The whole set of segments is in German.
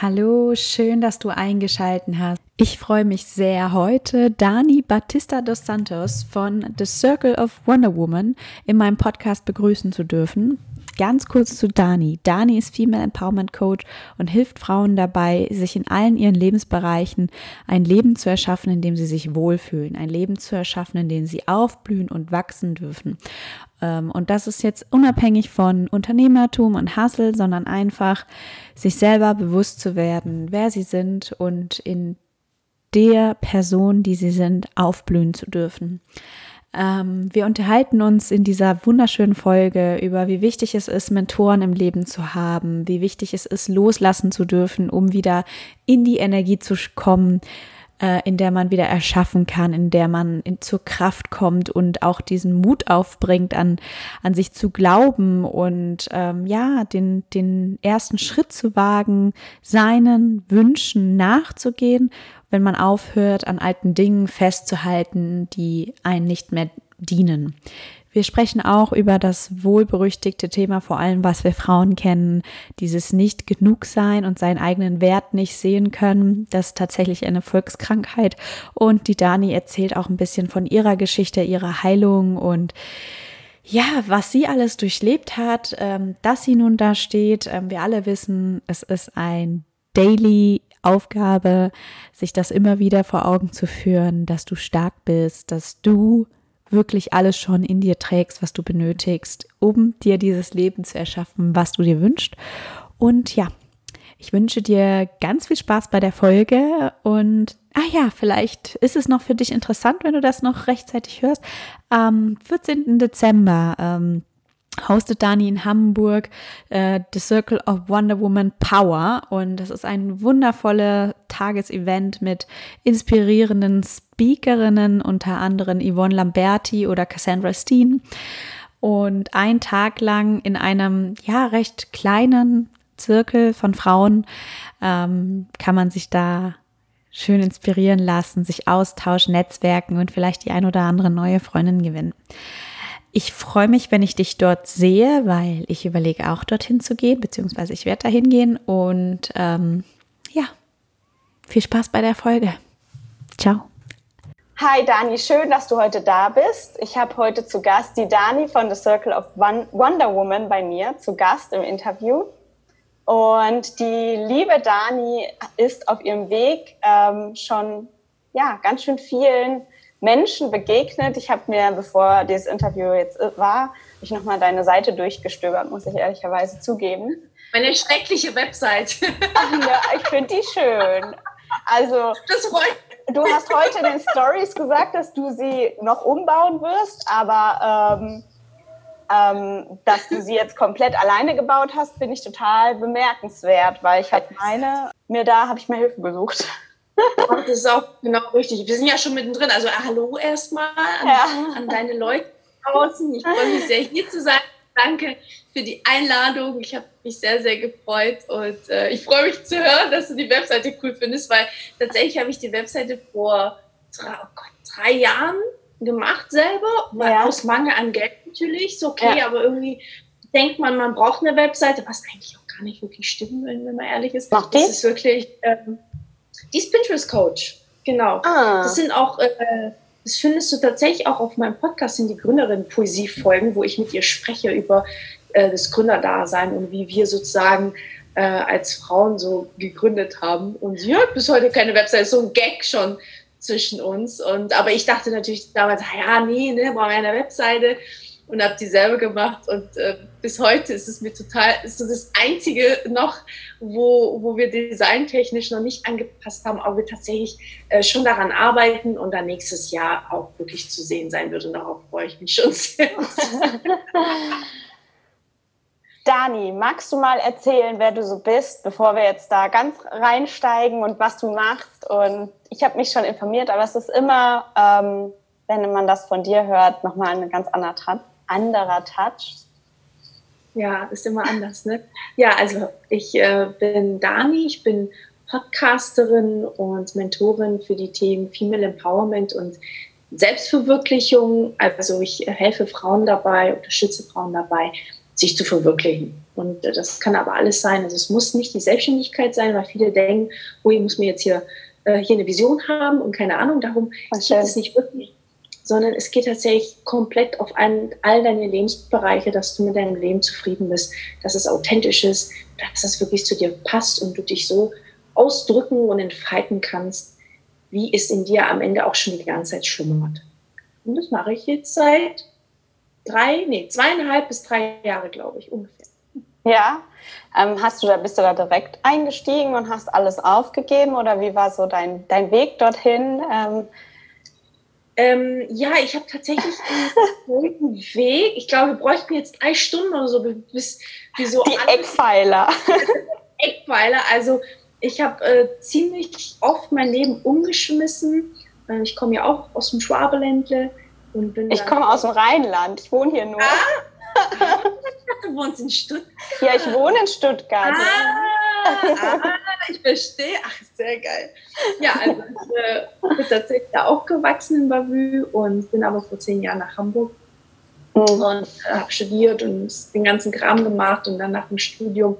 Hallo, schön, dass du eingeschalten hast. Ich freue mich sehr, heute Dani Batista dos Santos von The Circle of Wonder Woman in meinem Podcast begrüßen zu dürfen. Ganz kurz zu Dani. Dani ist Female Empowerment Coach und hilft Frauen dabei, sich in allen ihren Lebensbereichen ein Leben zu erschaffen, in dem sie sich wohlfühlen. Ein Leben zu erschaffen, in dem sie aufblühen und wachsen dürfen. Ähm, und das ist jetzt unabhängig von Unternehmertum und Hustle, sondern einfach sich selber bewusst zu werden, wer sie sind und in der Person, die sie sind, aufblühen zu dürfen. Ähm, wir unterhalten uns in dieser wunderschönen Folge über, wie wichtig es ist, Mentoren im Leben zu haben, wie wichtig es ist, loslassen zu dürfen, um wieder in die Energie zu kommen, äh, in der man wieder erschaffen kann, in der man in, zur Kraft kommt und auch diesen Mut aufbringt, an, an sich zu glauben und ähm, ja, den, den ersten Schritt zu wagen, seinen Wünschen nachzugehen, wenn man aufhört, an alten Dingen festzuhalten, die einen nicht mehr dienen. Wir sprechen auch über das wohlberüchtigte Thema, vor allem was wir Frauen kennen, dieses nicht genug sein und seinen eigenen Wert nicht sehen können. Das ist tatsächlich eine Volkskrankheit. Und die Dani erzählt auch ein bisschen von ihrer Geschichte, ihrer Heilung und ja, was sie alles durchlebt hat, ähm, dass sie nun da steht. Ähm, wir alle wissen, es ist ein Daily Aufgabe, sich das immer wieder vor Augen zu führen, dass du stark bist, dass du wirklich alles schon in dir trägst, was du benötigst, um dir dieses Leben zu erschaffen, was du dir wünschst. Und ja, ich wünsche dir ganz viel Spaß bei der Folge und ah ja, vielleicht ist es noch für dich interessant, wenn du das noch rechtzeitig hörst. Am 14. Dezember ähm, hostet Dani in Hamburg äh, The Circle of Wonder Woman Power und das ist ein wundervolles Tagesevent mit inspirierenden Speakerinnen, unter anderem Yvonne Lamberti oder Cassandra Steen und ein Tag lang in einem ja recht kleinen Zirkel von Frauen ähm, kann man sich da schön inspirieren lassen, sich austauschen, netzwerken und vielleicht die ein oder andere neue Freundin gewinnen. Ich freue mich, wenn ich dich dort sehe, weil ich überlege auch dorthin zu gehen, beziehungsweise ich werde dahin gehen. Und ähm, ja, viel Spaß bei der Folge. Ciao. Hi Dani, schön, dass du heute da bist. Ich habe heute zu Gast die Dani von The Circle of Wonder Woman bei mir zu Gast im Interview. Und die liebe Dani ist auf ihrem Weg ähm, schon ja, ganz schön vielen Menschen begegnet. Ich habe mir, bevor dieses Interview jetzt war, ich nochmal deine Seite durchgestöbert, muss ich ehrlicherweise zugeben. Meine schreckliche Website. ja, ich finde die schön. Also, du hast heute in den Stories gesagt, dass du sie noch umbauen wirst, aber ähm, ähm, dass du sie jetzt komplett alleine gebaut hast, finde ich total bemerkenswert, weil ich halt meine, mir da habe ich mir Hilfe gesucht. Das ist auch genau richtig. Wir sind ja schon mittendrin. Also hallo erstmal an, ja. an deine Leute draußen. Ich freue mich sehr, hier zu sein. Danke für die Einladung. Ich habe mich sehr, sehr gefreut und äh, ich freue mich zu hören, dass du die Webseite cool findest, weil tatsächlich habe ich die Webseite vor drei, oh Gott, drei Jahren gemacht selber, ja. aus Mangel an Geld natürlich. So okay, ja. aber irgendwie denkt man, man braucht eine Webseite, was eigentlich auch gar nicht wirklich stimmt, wenn man ehrlich ist. Macht das ist wirklich ähm, die ist Pinterest Coach, genau. Ah. Das sind auch, äh, das findest du tatsächlich auch auf meinem Podcast, sind die Gründerin-Poesie-Folgen, wo ich mit ihr spreche über äh, das Gründerdasein und wie wir sozusagen äh, als Frauen so gegründet haben. Und sie hat bis heute keine Website, so ein Gag schon zwischen uns. Und, aber ich dachte natürlich damals, ja, nee, ne, brauchen wir eine Webseite und habe dieselbe gemacht und äh, bis heute ist es mir total, ist das, einzige noch, wo, wo wir designtechnisch noch nicht angepasst haben, aber wir tatsächlich äh, schon daran arbeiten und dann nächstes Jahr auch wirklich zu sehen sein wird und darauf freue ich mich schon sehr. Dani, magst du mal erzählen, wer du so bist, bevor wir jetzt da ganz reinsteigen und was du machst? Und ich habe mich schon informiert, aber es ist immer, ähm, wenn man das von dir hört, nochmal ein ganz anderer, anderer Touch. Ja, ist immer anders, ne? Ja, also ich äh, bin Dani, ich bin Podcasterin und Mentorin für die Themen Female Empowerment und Selbstverwirklichung. Also ich helfe Frauen dabei, unterstütze Frauen dabei, sich zu verwirklichen. Und das kann aber alles sein. Also es muss nicht die Selbstständigkeit sein, weil viele denken, oh, ich muss mir jetzt hier, äh, hier eine Vision haben und keine Ahnung, darum geht es nicht wirklich. Sondern es geht tatsächlich komplett auf ein, all deine Lebensbereiche, dass du mit deinem Leben zufrieden bist, dass es authentisch ist, dass es wirklich zu dir passt und du dich so ausdrücken und entfalten kannst, wie es in dir am Ende auch schon die ganze Zeit schlummert. Und das mache ich jetzt seit drei, nee, zweieinhalb bis drei Jahre, glaube ich, ungefähr. Ja, ähm, hast du da, bist du da direkt eingestiegen und hast alles aufgegeben oder wie war so dein, dein Weg dorthin? Ähm, ja, ich habe tatsächlich einen Weg. Ich glaube, wir bräuchten jetzt drei Stunden oder so, bis wie so die Eckpfeiler. Eckpfeiler. Also ich habe äh, ziemlich oft mein Leben umgeschmissen. Äh, ich komme ja auch aus dem Schwabeländle und bin ich komme aus dem Rheinland. Ich wohne hier nur. Ah, du wohnst in Stuttgart. Ja, ich wohne in Stuttgart. Ah, ah, ich verstehe. Ach, sehr geil. Ja, also ich äh, bin tatsächlich da aufgewachsen in Bavü und bin aber vor zehn Jahren nach Hamburg mhm. und äh, habe studiert und den ganzen Kram gemacht und dann nach dem Studium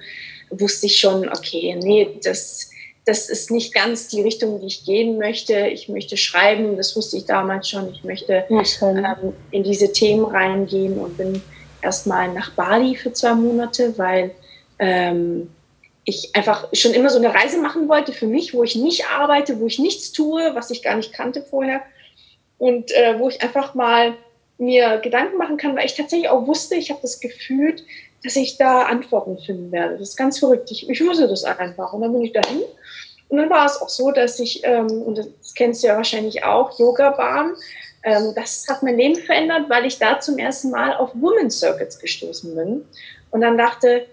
wusste ich schon, okay, nee, das das ist nicht ganz die Richtung, die ich gehen möchte. Ich möchte schreiben, das wusste ich damals schon. Ich möchte ähm, in diese Themen reingehen und bin erstmal nach Bali für zwei Monate, weil ähm, ich einfach schon immer so eine Reise machen wollte für mich, wo ich nicht arbeite, wo ich nichts tue, was ich gar nicht kannte vorher und äh, wo ich einfach mal mir Gedanken machen kann, weil ich tatsächlich auch wusste, ich habe das Gefühl, dass ich da Antworten finden werde. Das ist ganz verrückt. Ich, ich wusste das einfach. Und dann bin ich dahin. Und dann war es auch so, dass ich, ähm, und das kennst du ja wahrscheinlich auch, Yoga-Bahn, ähm, das hat mein Leben verändert, weil ich da zum ersten Mal auf Women Circuits gestoßen bin. Und dann dachte,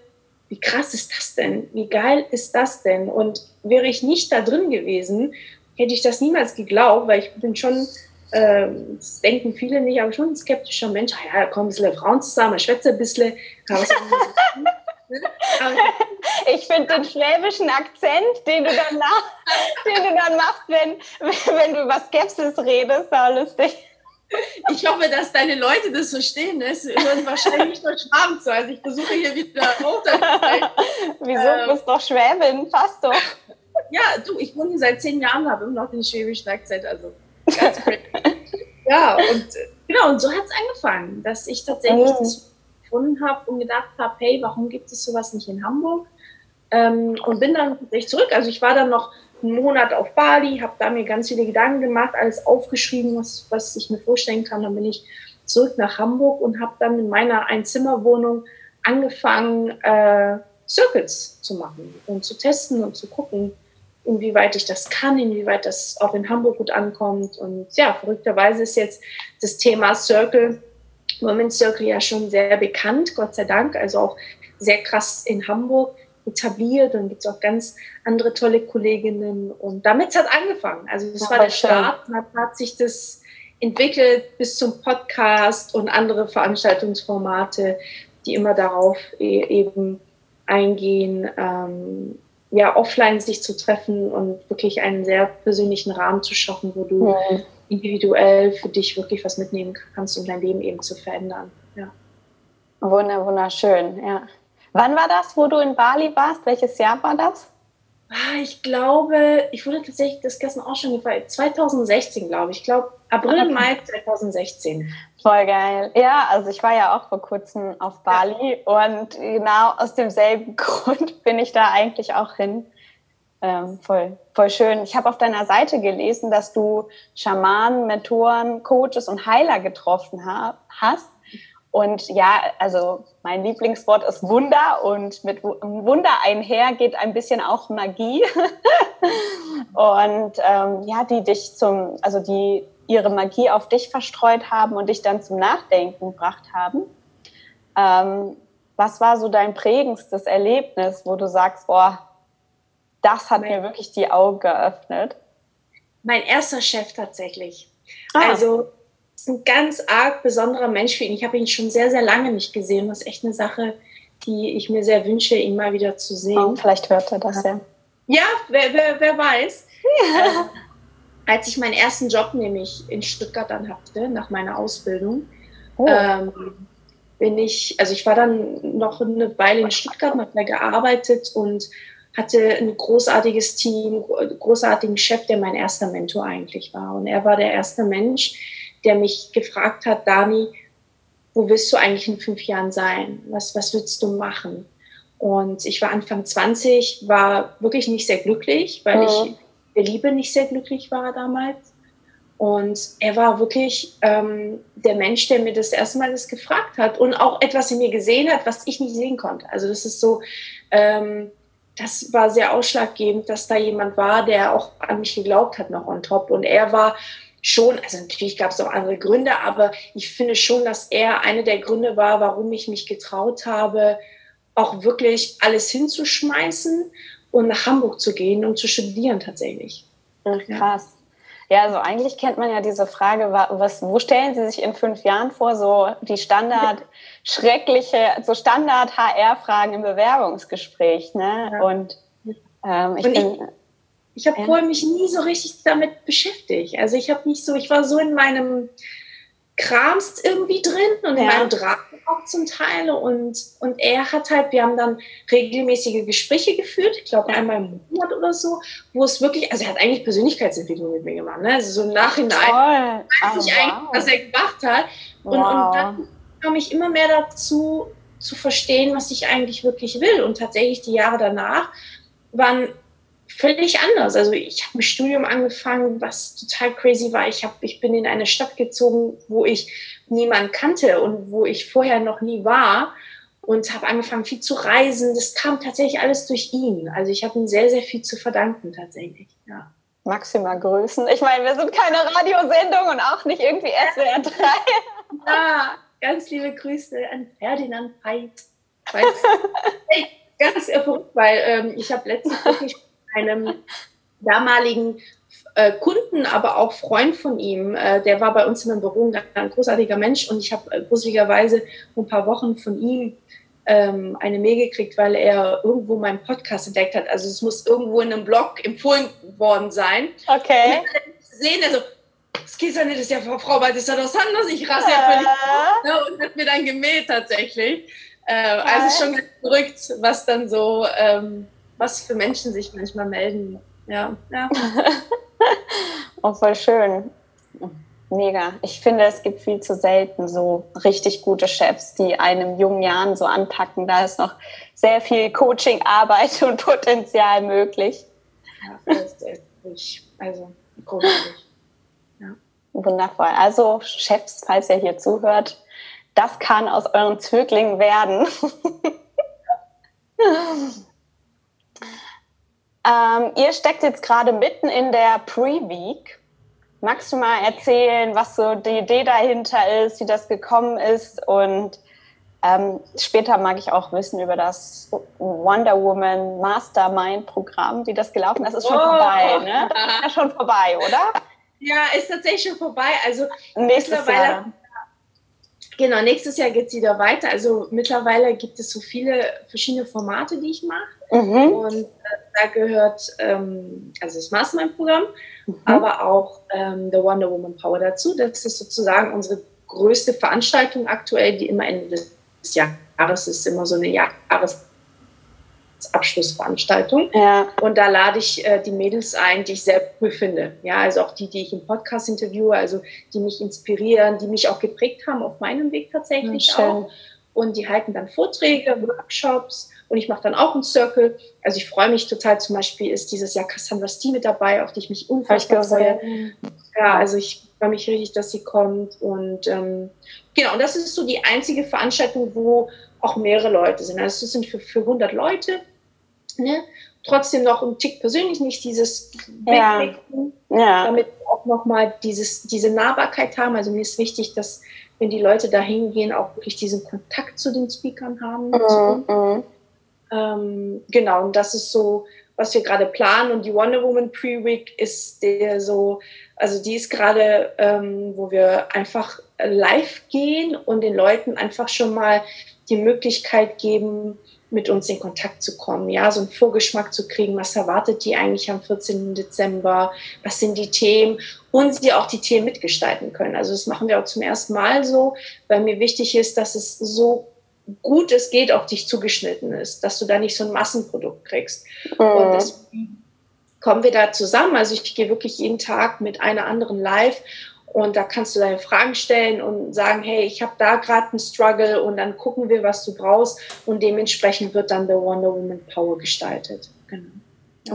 wie krass ist das denn? Wie geil ist das denn? Und wäre ich nicht da drin gewesen, hätte ich das niemals geglaubt, weil ich bin schon ähm, das denken viele nicht, aber schon ein skeptischer Mensch. Ah ja, da kommen ein bisschen Frauen zusammen, schwätze ein bisschen. ich finde den schwäbischen Akzent, den du dann, nach, den du dann machst, wenn, wenn du über Skepsis redest, auch lustig. Ich hoffe, dass deine Leute das verstehen. Es hören wahrscheinlich nur Schwaben zu. Also ich versuche hier wieder runterzusteigen. Wieso? Ähm, du bist doch Schwäbin, passt doch. Ja, du, ich wohne hier seit zehn Jahren, habe immer noch den schwäbischen Akzent. Also Ganz ja, und genau, und so hat es angefangen, dass ich tatsächlich oh. das gefunden habe und gedacht habe, hey, warum gibt es sowas nicht in Hamburg? Ähm, und bin dann tatsächlich zurück. Also ich war dann noch einen Monat auf Bali, habe da mir ganz viele Gedanken gemacht, alles aufgeschrieben, was, was ich mir vorstellen kann. Dann bin ich zurück nach Hamburg und habe dann in meiner Einzimmerwohnung angefangen, äh, Circuits zu machen und zu testen und zu gucken, inwieweit ich das kann, inwieweit das auch in Hamburg gut ankommt. Und ja, verrückterweise ist jetzt das Thema Circle, Women's Circle ja schon sehr bekannt, Gott sei Dank, also auch sehr krass in Hamburg etabliert und gibt es auch ganz andere tolle Kolleginnen und damit hat es angefangen. Also das ja, war der Start, dann hat sich das entwickelt bis zum Podcast und andere Veranstaltungsformate, die immer darauf e-, eben eingehen, ähm, ja, offline sich zu treffen und wirklich einen sehr persönlichen Rahmen zu schaffen, wo du ja. individuell für dich wirklich was mitnehmen kannst, um dein Leben eben zu verändern. Ja. Wunder, wunderschön, ja. Wann war das, wo du in Bali warst? Welches Jahr war das? Ah, ich glaube, ich wurde tatsächlich das gestern auch schon gefallen. 2016, glaube ich. Ich glaube, April, okay. Mai 2016. Voll geil. Ja, also ich war ja auch vor kurzem auf Bali ja. und genau aus demselben Grund bin ich da eigentlich auch hin. Ähm, voll, voll schön. Ich habe auf deiner Seite gelesen, dass du Schamanen, Mentoren, Coaches und Heiler getroffen ha hast. Und ja, also mein Lieblingswort ist Wunder und mit Wunder einher geht ein bisschen auch Magie. und ähm, ja, die dich zum, also die ihre Magie auf dich verstreut haben und dich dann zum Nachdenken gebracht haben. Ähm, was war so dein prägendstes Erlebnis, wo du sagst, boah, das hat mein, mir wirklich die Augen geöffnet? Mein erster Chef tatsächlich. Ah. Also ist ein ganz arg besonderer Mensch für ihn. Ich habe ihn schon sehr, sehr lange nicht gesehen. Das ist echt eine Sache, die ich mir sehr wünsche, ihn mal wieder zu sehen. Oh, vielleicht hört er das ja. Ja, wer, wer, wer weiß. Ja. Äh, als ich meinen ersten Job nämlich in Stuttgart dann hatte, nach meiner Ausbildung, oh. ähm, bin ich, also ich war dann noch eine Weile in Stuttgart, habe da gearbeitet und hatte ein großartiges Team, großartigen Chef, der mein erster Mentor eigentlich war. Und er war der erste Mensch, der mich gefragt hat, Dani, wo willst du eigentlich in fünf Jahren sein? Was, was willst du machen? Und ich war Anfang 20, war wirklich nicht sehr glücklich, weil ja. ich der Liebe nicht sehr glücklich war damals. Und er war wirklich ähm, der Mensch, der mir das erste Mal das gefragt hat und auch etwas in mir gesehen hat, was ich nicht sehen konnte. Also das ist so, ähm, das war sehr ausschlaggebend, dass da jemand war, der auch an mich geglaubt hat noch on top. Und er war schon, also natürlich gab es auch andere Gründe, aber ich finde schon, dass er eine der Gründe war, warum ich mich getraut habe, auch wirklich alles hinzuschmeißen und nach Hamburg zu gehen, um zu studieren tatsächlich. Ach, krass. Ja, also eigentlich kennt man ja diese Frage, was, wo stellen Sie sich in fünf Jahren vor? So die Standard, schreckliche, so Standard-HR-Fragen im Bewerbungsgespräch. Ne? Ja. Und ähm, ich und bin. Ich, ich habe ja. vorher mich nie so richtig damit beschäftigt. Also ich habe nicht so, ich war so in meinem Krams irgendwie drin und ja. in meinem Draht auch zum Teil. Und, und er hat halt, wir haben dann regelmäßige Gespräche geführt, ich glaube einmal im Monat oder so, wo es wirklich, also er hat eigentlich Persönlichkeitsentwicklung mit mir gemacht, ne? Also so im Nachhinein Toll. weiß ich oh, eigentlich, was er gemacht hat. Und, wow. und dann kam ich immer mehr dazu, zu verstehen, was ich eigentlich wirklich will. Und tatsächlich die Jahre danach waren völlig anders. Also ich habe ein Studium angefangen, was total crazy war. Ich, hab, ich bin in eine Stadt gezogen, wo ich niemand kannte und wo ich vorher noch nie war und habe angefangen viel zu reisen. Das kam tatsächlich alles durch ihn. Also ich habe ihm sehr, sehr viel zu verdanken tatsächlich. Ja. Maximal Grüßen. Ich meine, wir sind keine Radiosendung und auch nicht irgendwie SWR 3. Ja, ganz liebe Grüße an Ferdinand Veit. ganz verrückt, weil ähm, ich habe letztens wirklich einem damaligen äh, Kunden, aber auch Freund von ihm, äh, der war bei uns in einem Büro ein, ein großartiger Mensch und ich habe äh, gruseligerweise ein paar Wochen von ihm ähm, eine Mail gekriegt, weil er irgendwo meinen Podcast entdeckt hat. Also es muss irgendwo in einem Blog empfohlen worden sein. Okay. Sehen, also es geht ja nicht, das ist ja Frau Batista dos Santos, ich rasse ja völlig ne, und hat mir dann gemäht tatsächlich. Äh, also ist schon verrückt, was dann so, ähm, was für Menschen sich manchmal melden. Ja, ja. oh, voll schön. Mega. Ich finde, es gibt viel zu selten so richtig gute Chefs, die einem jungen Jahren so anpacken. Da ist noch sehr viel Coaching-Arbeit und Potenzial möglich. Ja, ist also großartig. Ja. Wundervoll. Also Chefs, falls ihr hier zuhört, das kann aus euren Zöglingen werden. Ähm, ihr steckt jetzt gerade mitten in der Pre-Week. Magst du mal erzählen, was so die Idee dahinter ist, wie das gekommen ist? Und ähm, später mag ich auch wissen über das Wonder Woman Mastermind Programm, wie das gelaufen ist. Das ist schon oh. vorbei, ne? Das ist ja schon vorbei, oder? Ja, ist tatsächlich schon vorbei. Also Nächstes Jahr. Genau, nächstes Jahr geht es wieder weiter. Also mittlerweile gibt es so viele verschiedene Formate, die ich mache. Mhm. Und äh, da gehört ähm, also das Mastermind-Programm, mhm. aber auch ähm, der Wonder Woman Power dazu. Das ist sozusagen unsere größte Veranstaltung aktuell, die immer Ende des Jahres ist, immer so eine Jahres Abschlussveranstaltung. Ja. Und da lade ich äh, die Mädels ein, die ich sehr cool finde. Ja, also auch die, die ich im Podcast interviewe, also die mich inspirieren, die mich auch geprägt haben auf meinem Weg tatsächlich ja, auch. Und die halten dann Vorträge, Workshops und ich mache dann auch einen Circle. Also ich freue mich total. Zum Beispiel ist dieses Jahr Cassandra Stee mit dabei, auf die ich mich unfassbar freue. Ja, also ich freue mich richtig, dass sie kommt. Und ähm, genau, und das ist so die einzige Veranstaltung, wo auch mehrere Leute sind. Also es sind für, für 100 Leute. Ne? Trotzdem noch ein Tick persönlich, nicht dieses ja. ja. damit auch nochmal diese Nahbarkeit haben. Also mir ist wichtig, dass wenn die Leute da hingehen, auch wirklich diesen Kontakt zu den Speakern haben. Mhm. mhm. Ähm, genau, und das ist so, was wir gerade planen. Und die Wonder Woman Pre-Week ist der so, also die ist gerade, ähm, wo wir einfach live gehen und den Leuten einfach schon mal die Möglichkeit geben, mit uns in Kontakt zu kommen, ja, so einen Vorgeschmack zu kriegen, was erwartet die eigentlich am 14. Dezember, was sind die Themen und sie auch die Themen mitgestalten können. Also das machen wir auch zum ersten Mal so, weil mir wichtig ist, dass es so gut es geht auf dich zugeschnitten ist, dass du da nicht so ein Massenprodukt kriegst. Mhm. Und deswegen kommen wir da zusammen. Also ich gehe wirklich jeden Tag mit einer anderen live und da kannst du deine Fragen stellen und sagen, hey, ich habe da gerade einen Struggle und dann gucken wir, was du brauchst und dementsprechend wird dann der Wonder Woman Power gestaltet. Genau.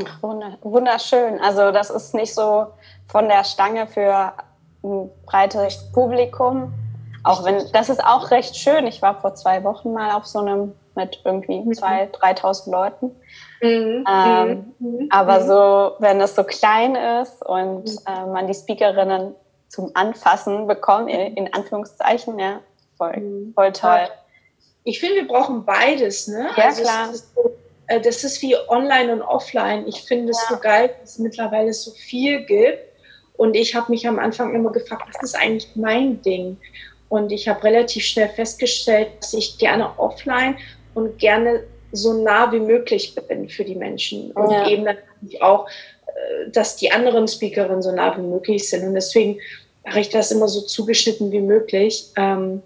Ach, wunderschön. Also das ist nicht so von der Stange für ein breites Publikum, auch wenn, das ist auch recht schön. Ich war vor zwei Wochen mal auf so einem mit irgendwie mhm. 2.000, 3.000 Leuten. Mhm. Ähm, mhm. Aber mhm. so, wenn es so klein ist und mhm. äh, man die Speakerinnen zum Anfassen bekommt, in, Anführungszeichen, ja, voll, voll toll. Ich finde, wir brauchen beides, ne? Ja, also klar. Das ist, so, äh, das ist, wie online und offline. Ich finde es ja. so geil, dass es mittlerweile so viel gibt. Und ich habe mich am Anfang immer gefragt, was ist eigentlich mein Ding? Und ich habe relativ schnell festgestellt, dass ich gerne offline und gerne so nah wie möglich bin für die Menschen. Und ja. eben natürlich auch, äh, dass die anderen Speakerinnen so nah wie möglich sind. Und deswegen mache ich das immer so zugeschnitten wie möglich ähm,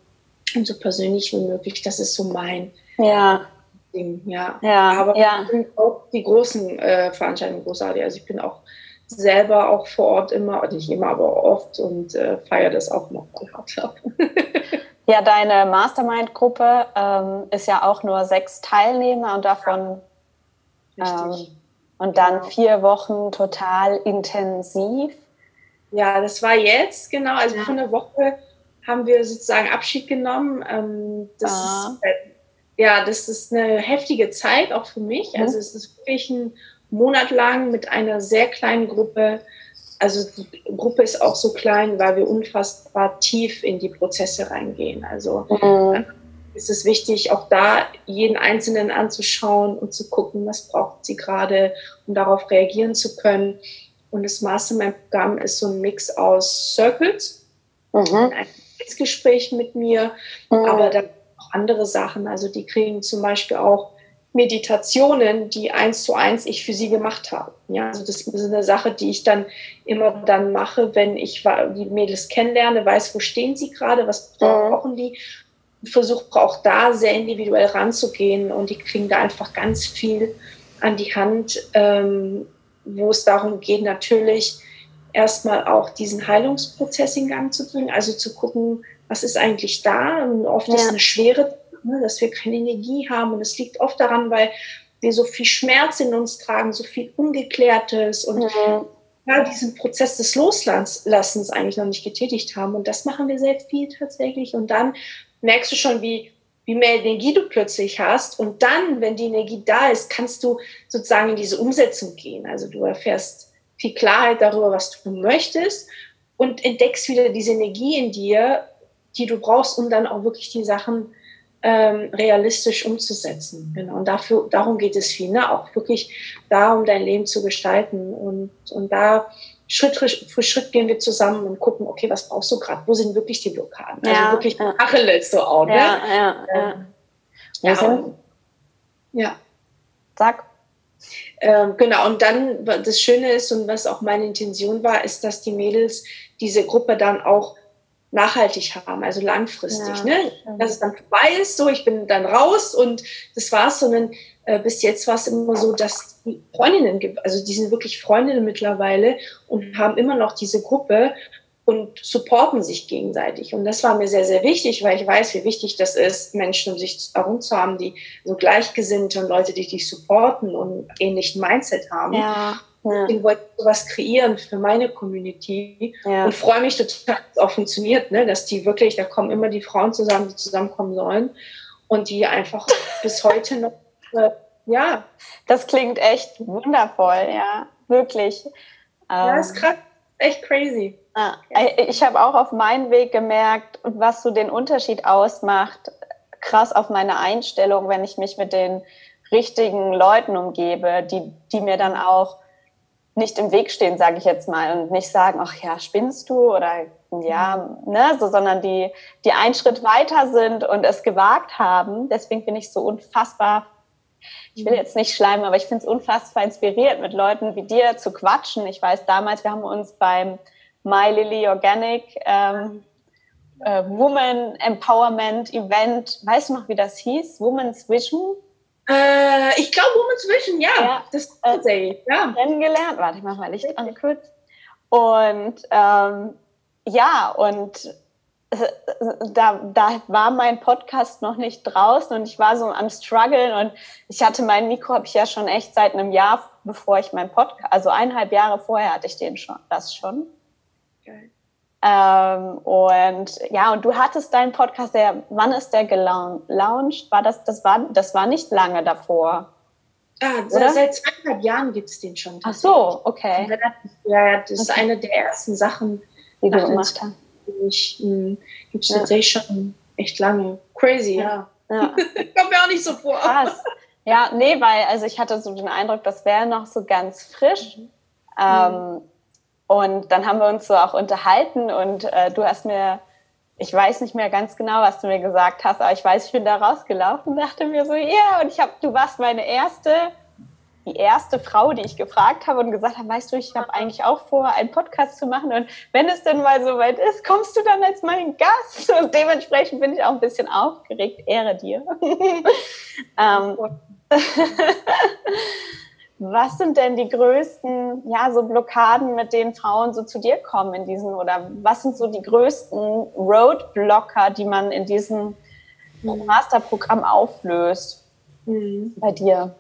und so persönlich wie möglich. Das ist so mein ja. Ding. Ja. ja. Aber ja. auch die großen äh, Veranstaltungen großartig. Also ich bin auch selber auch vor Ort immer, nicht immer, aber oft und äh, feiere das auch noch hart ab. ja, deine Mastermind-Gruppe ähm, ist ja auch nur sechs Teilnehmer und davon ja, ähm, und dann genau. vier Wochen total intensiv. Ja, das war jetzt, genau, also ja. von der Woche haben wir sozusagen Abschied genommen. Ähm, das ah. ist, äh, ja, das ist eine heftige Zeit auch für mich. Mhm. Also es ist wirklich ein Monat lang mit einer sehr kleinen Gruppe. Also die Gruppe ist auch so klein, weil wir unfassbar tief in die Prozesse reingehen. Also mhm. ist es wichtig, auch da jeden Einzelnen anzuschauen und zu gucken, was braucht sie gerade, um darauf reagieren zu können. Und das Mastermind-Programm ist so ein Mix aus Circles, mhm. ein Gespräch mit mir, mhm. aber dann auch andere Sachen. Also die kriegen zum Beispiel auch Meditationen, die eins zu eins ich für sie gemacht habe. Ja, also das ist eine Sache, die ich dann immer dann mache, wenn ich die Mädels kennenlerne, weiß, wo stehen sie gerade, was mhm. brauchen die. Versuche auch da sehr individuell ranzugehen und die kriegen da einfach ganz viel an die Hand, ähm, wo es darum geht, natürlich erstmal auch diesen Heilungsprozess in Gang zu bringen, also zu gucken, was ist eigentlich da. Und oft ja. ist eine Schwere ne, dass wir keine Energie haben. Und es liegt oft daran, weil wir so viel Schmerz in uns tragen, so viel Ungeklärtes und mhm. ja, diesen Prozess des Loslassens eigentlich noch nicht getätigt haben. Und das machen wir sehr viel tatsächlich. Und dann merkst du schon, wie, wie mehr Energie du plötzlich hast. Und dann, wenn die Energie da ist, kannst du sozusagen in diese Umsetzung gehen. Also du erfährst viel Klarheit darüber, was du möchtest und entdeckst wieder diese Energie in dir, die du brauchst, um dann auch wirklich die Sachen ähm, realistisch umzusetzen. Genau. Und dafür, darum geht es viel, ne? auch wirklich darum, dein Leben zu gestalten. Und, und da Schritt für Schritt gehen wir zusammen und gucken, okay, was brauchst du gerade? Wo sind wirklich die Blockaden? Also ja, also wirklich ja. Achilles so auch, ne? Ja, ja, ja. Ja, sind? ja. Sag. Ähm, genau, und dann, das Schöne ist und was auch meine Intention war, ist, dass die Mädels diese Gruppe dann auch nachhaltig haben, also langfristig. Ja, ne? Dass es dann vorbei ist, so ich bin dann raus und das war's, sondern äh, bis jetzt war es immer so, dass die Freundinnen, also die sind wirklich Freundinnen mittlerweile und haben immer noch diese Gruppe und supporten sich gegenseitig. Und das war mir sehr, sehr wichtig, weil ich weiß, wie wichtig das ist, Menschen um sich herum zu haben, die so Gleichgesinnte und Leute, die dich supporten und ähnlichen Mindset haben. Ja. Ja. Deswegen wollte ich sowas kreieren für meine Community ja. und freue mich total, dass es auch funktioniert, ne? dass die wirklich, da kommen immer die Frauen zusammen, die zusammenkommen sollen und die einfach bis heute noch, ja. Das klingt echt wundervoll, ja, wirklich. Ja, ist krass, echt crazy. Ja. Ich habe auch auf meinem Weg gemerkt, was so den Unterschied ausmacht, krass auf meine Einstellung, wenn ich mich mit den richtigen Leuten umgebe, die, die mir dann auch nicht im Weg stehen, sage ich jetzt mal, und nicht sagen, ach ja, spinnst du oder ja, ne, so, sondern die, die einen Schritt weiter sind und es gewagt haben. Deswegen bin ich so unfassbar, ich will mhm. jetzt nicht schleimen, aber ich finde es unfassbar inspiriert, mit Leuten wie dir zu quatschen. Ich weiß damals, wir haben uns beim My Lily Organic ähm, äh, Woman Empowerment Event, weißt du noch, wie das hieß? Woman's Vision? Äh, ich glaube Woman's Vision, ja. ja das äh, ja. Kennengelernt. Warte, ich mach mal Licht an kurz. Und ähm, ja, und da, da war mein Podcast noch nicht draußen und ich war so am struggeln und ich hatte mein Mikro, habe ich ja schon echt seit einem Jahr, bevor ich mein Podcast, also eineinhalb Jahre vorher hatte ich den schon, das schon. Ähm, und ja, und du hattest deinen Podcast, der, wann ist der gelauncht? War das, das war, das war nicht lange davor. Ah, oder? seit zweieinhalb Jahren gibt es den schon. Ach so, okay. Ja, das okay. ist eine der ersten Sachen, die du gemacht hast. Hm, gibt es ja. tatsächlich schon echt lange. Crazy, ja. ja. Kommt mir auch nicht so vor. Krass. Ja, nee, weil, also ich hatte so den Eindruck, das wäre noch so ganz frisch. Mhm. Ähm, und dann haben wir uns so auch unterhalten und äh, du hast mir, ich weiß nicht mehr ganz genau, was du mir gesagt hast, aber ich weiß, ich bin da rausgelaufen und dachte mir so, ja, yeah. und ich habe, du warst meine erste, die erste Frau, die ich gefragt habe und gesagt habe, weißt du, ich habe eigentlich auch vor, einen Podcast zu machen und wenn es denn mal so weit ist, kommst du dann als mein Gast und dementsprechend bin ich auch ein bisschen aufgeregt, ehre dir. ähm, Was sind denn die größten, ja, so Blockaden, mit denen Frauen so zu dir kommen in diesen, oder was sind so die größten Roadblocker, die man in diesem Masterprogramm auflöst mhm. bei dir?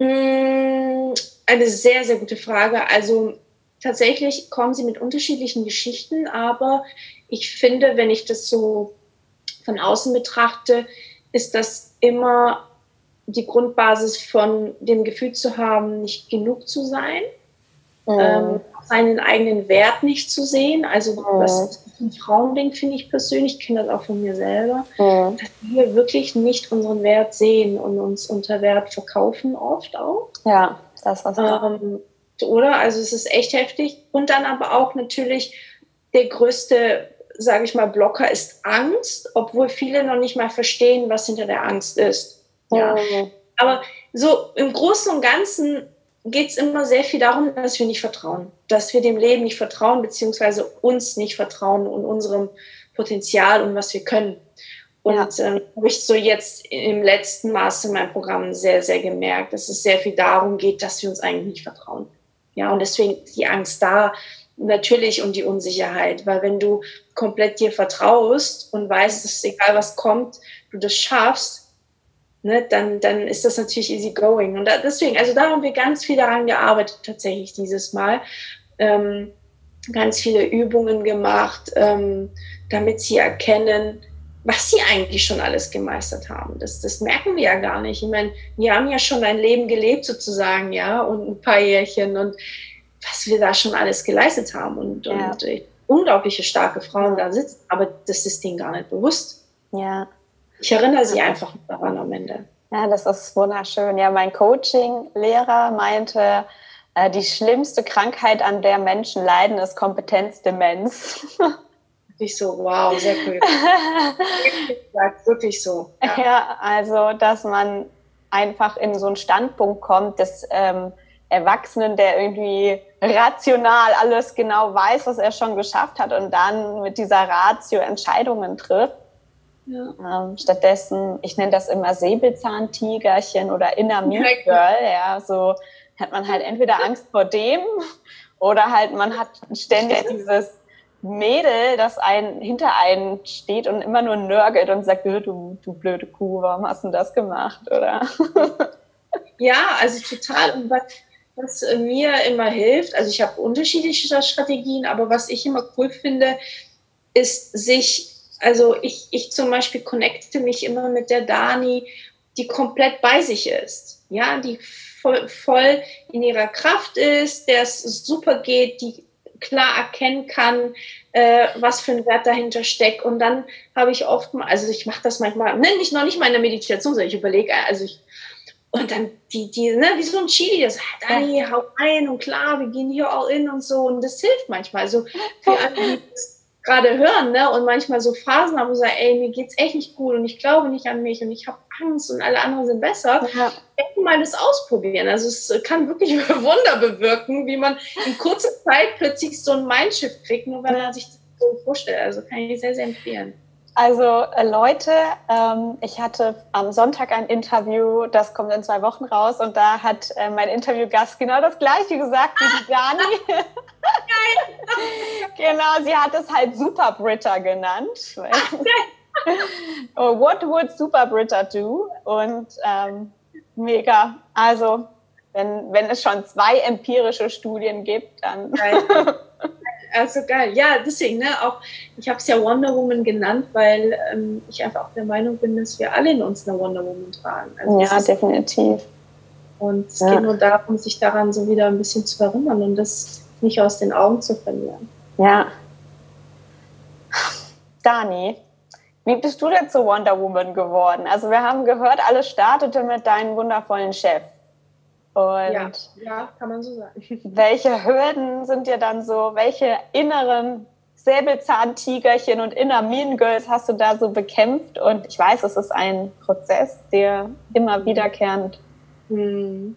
Mm, eine sehr, sehr gute Frage. Also tatsächlich kommen sie mit unterschiedlichen Geschichten, aber ich finde, wenn ich das so von außen betrachte, ist das immer die Grundbasis von dem Gefühl zu haben, nicht genug zu sein, mhm. ähm, seinen eigenen Wert nicht zu sehen. Also mhm. das ist ein Frauending, finde ich persönlich, ich kenne das auch von mir selber, mhm. dass wir wirklich nicht unseren Wert sehen und uns unter Wert verkaufen oft auch. Ja, das was ähm, Oder? Also es ist echt heftig. Und dann aber auch natürlich der größte sage ich mal, Blocker ist Angst, obwohl viele noch nicht mal verstehen, was hinter der Angst ist. Ja. Mhm. Aber so im Großen und Ganzen geht es immer sehr viel darum, dass wir nicht vertrauen, dass wir dem Leben nicht vertrauen, beziehungsweise uns nicht vertrauen und unserem Potenzial und was wir können. Und ja. ähm, habe ich so jetzt im letzten Maß in meinem Programm sehr, sehr gemerkt, dass es sehr viel darum geht, dass wir uns eigentlich nicht vertrauen. Ja, und deswegen ist die Angst da natürlich und die Unsicherheit, weil wenn du komplett dir vertraust und weißt, dass egal was kommt, du das schaffst, ne, dann, dann ist das natürlich easy going. Und da, deswegen, also da haben wir ganz viel daran gearbeitet, tatsächlich dieses Mal. Ähm, ganz viele Übungen gemacht, ähm, damit sie erkennen, was sie eigentlich schon alles gemeistert haben. Das, das merken wir ja gar nicht. Ich meine, wir haben ja schon ein Leben gelebt sozusagen, ja, und ein paar Jährchen und was wir da schon alles geleistet haben und, ja. und äh, unglaubliche starke Frauen da sitzen, aber das ist denen gar nicht bewusst. Ja. Ich erinnere sie einfach daran am Ende. Ja, das ist wunderschön. Ja, mein Coaching-Lehrer meinte, äh, die schlimmste Krankheit, an der Menschen leiden, ist Kompetenzdemenz. Ich so, wow, sehr cool. wirklich so. Ja. ja. also, dass man einfach in so einen Standpunkt kommt des ähm, Erwachsenen, der irgendwie rational alles genau weiß, was er schon geschafft hat und dann mit dieser Ratio Entscheidungen trifft Ja. Ähm, stattdessen, ich nenne das immer Säbelzahntigerchen oder Inner Meat Girl, ja, so hat man halt entweder Angst vor dem oder halt man hat ständig dieses Mädel, das ein, hinter einen steht und immer nur nörgelt und sagt, du, du blöde Kuh, warum hast du das gemacht, oder? Ja, also total. Und was, was mir immer hilft, also ich habe unterschiedliche Strategien, aber was ich immer cool finde, ist sich, also ich, ich zum Beispiel connecte mich immer mit der Dani, die komplett bei sich ist, ja, die voll, voll in ihrer Kraft ist, der es super geht, die klar erkennen kann, äh, was für ein Wert dahinter steckt. Und dann habe ich oft mal, also ich mache das manchmal, ne, nicht noch nicht mal in der Meditation, sondern ich überlege, also ich, und dann die, die, ne, wie so ein Chili, das Dani, hau ein und klar, wir gehen hier all in und so. Und das hilft manchmal. Also für alle, die das gerade hören, ne, und manchmal so Phasen haben, wo sie sagen, ey, mir geht's echt nicht gut und ich glaube nicht an mich und ich habe Angst und alle anderen sind besser. Ja. Mal das ausprobieren. Also es kann wirklich Wunder bewirken, wie man in kurzer Zeit plötzlich so ein Mindshift kriegt, nur wenn man sich das so vorstellt. Also kann ich sehr, sehr empfehlen. Also äh, Leute, ähm, ich hatte am Sonntag ein Interview, das kommt in zwei Wochen raus und da hat äh, mein Interviewgast genau das gleiche gesagt wie die Dani. genau, sie hat es halt Super Britta genannt. oh, what would Super Britta do? Und ähm, mega. Also wenn, wenn es schon zwei empirische Studien gibt, dann also geil. Ja, deswegen, ne, auch, ich habe es ja Wonder Woman genannt, weil ähm, ich einfach auch der Meinung bin, dass wir alle in uns eine Wonder Woman tragen. Also ja, definitiv. Und es ja. geht nur darum, sich daran so wieder ein bisschen zu erinnern und das nicht aus den Augen zu verlieren. Ja. Dani, wie bist du denn zu Wonder Woman geworden? Also wir haben gehört, alles startete mit deinem wundervollen Chef. Und ja, ja, kann man so sagen. Welche Hürden sind dir dann so, welche inneren Säbelzahntigerchen und Inner Mean Girls hast du da so bekämpft? Und ich weiß, es ist ein Prozess, der immer wiederkehrend hm.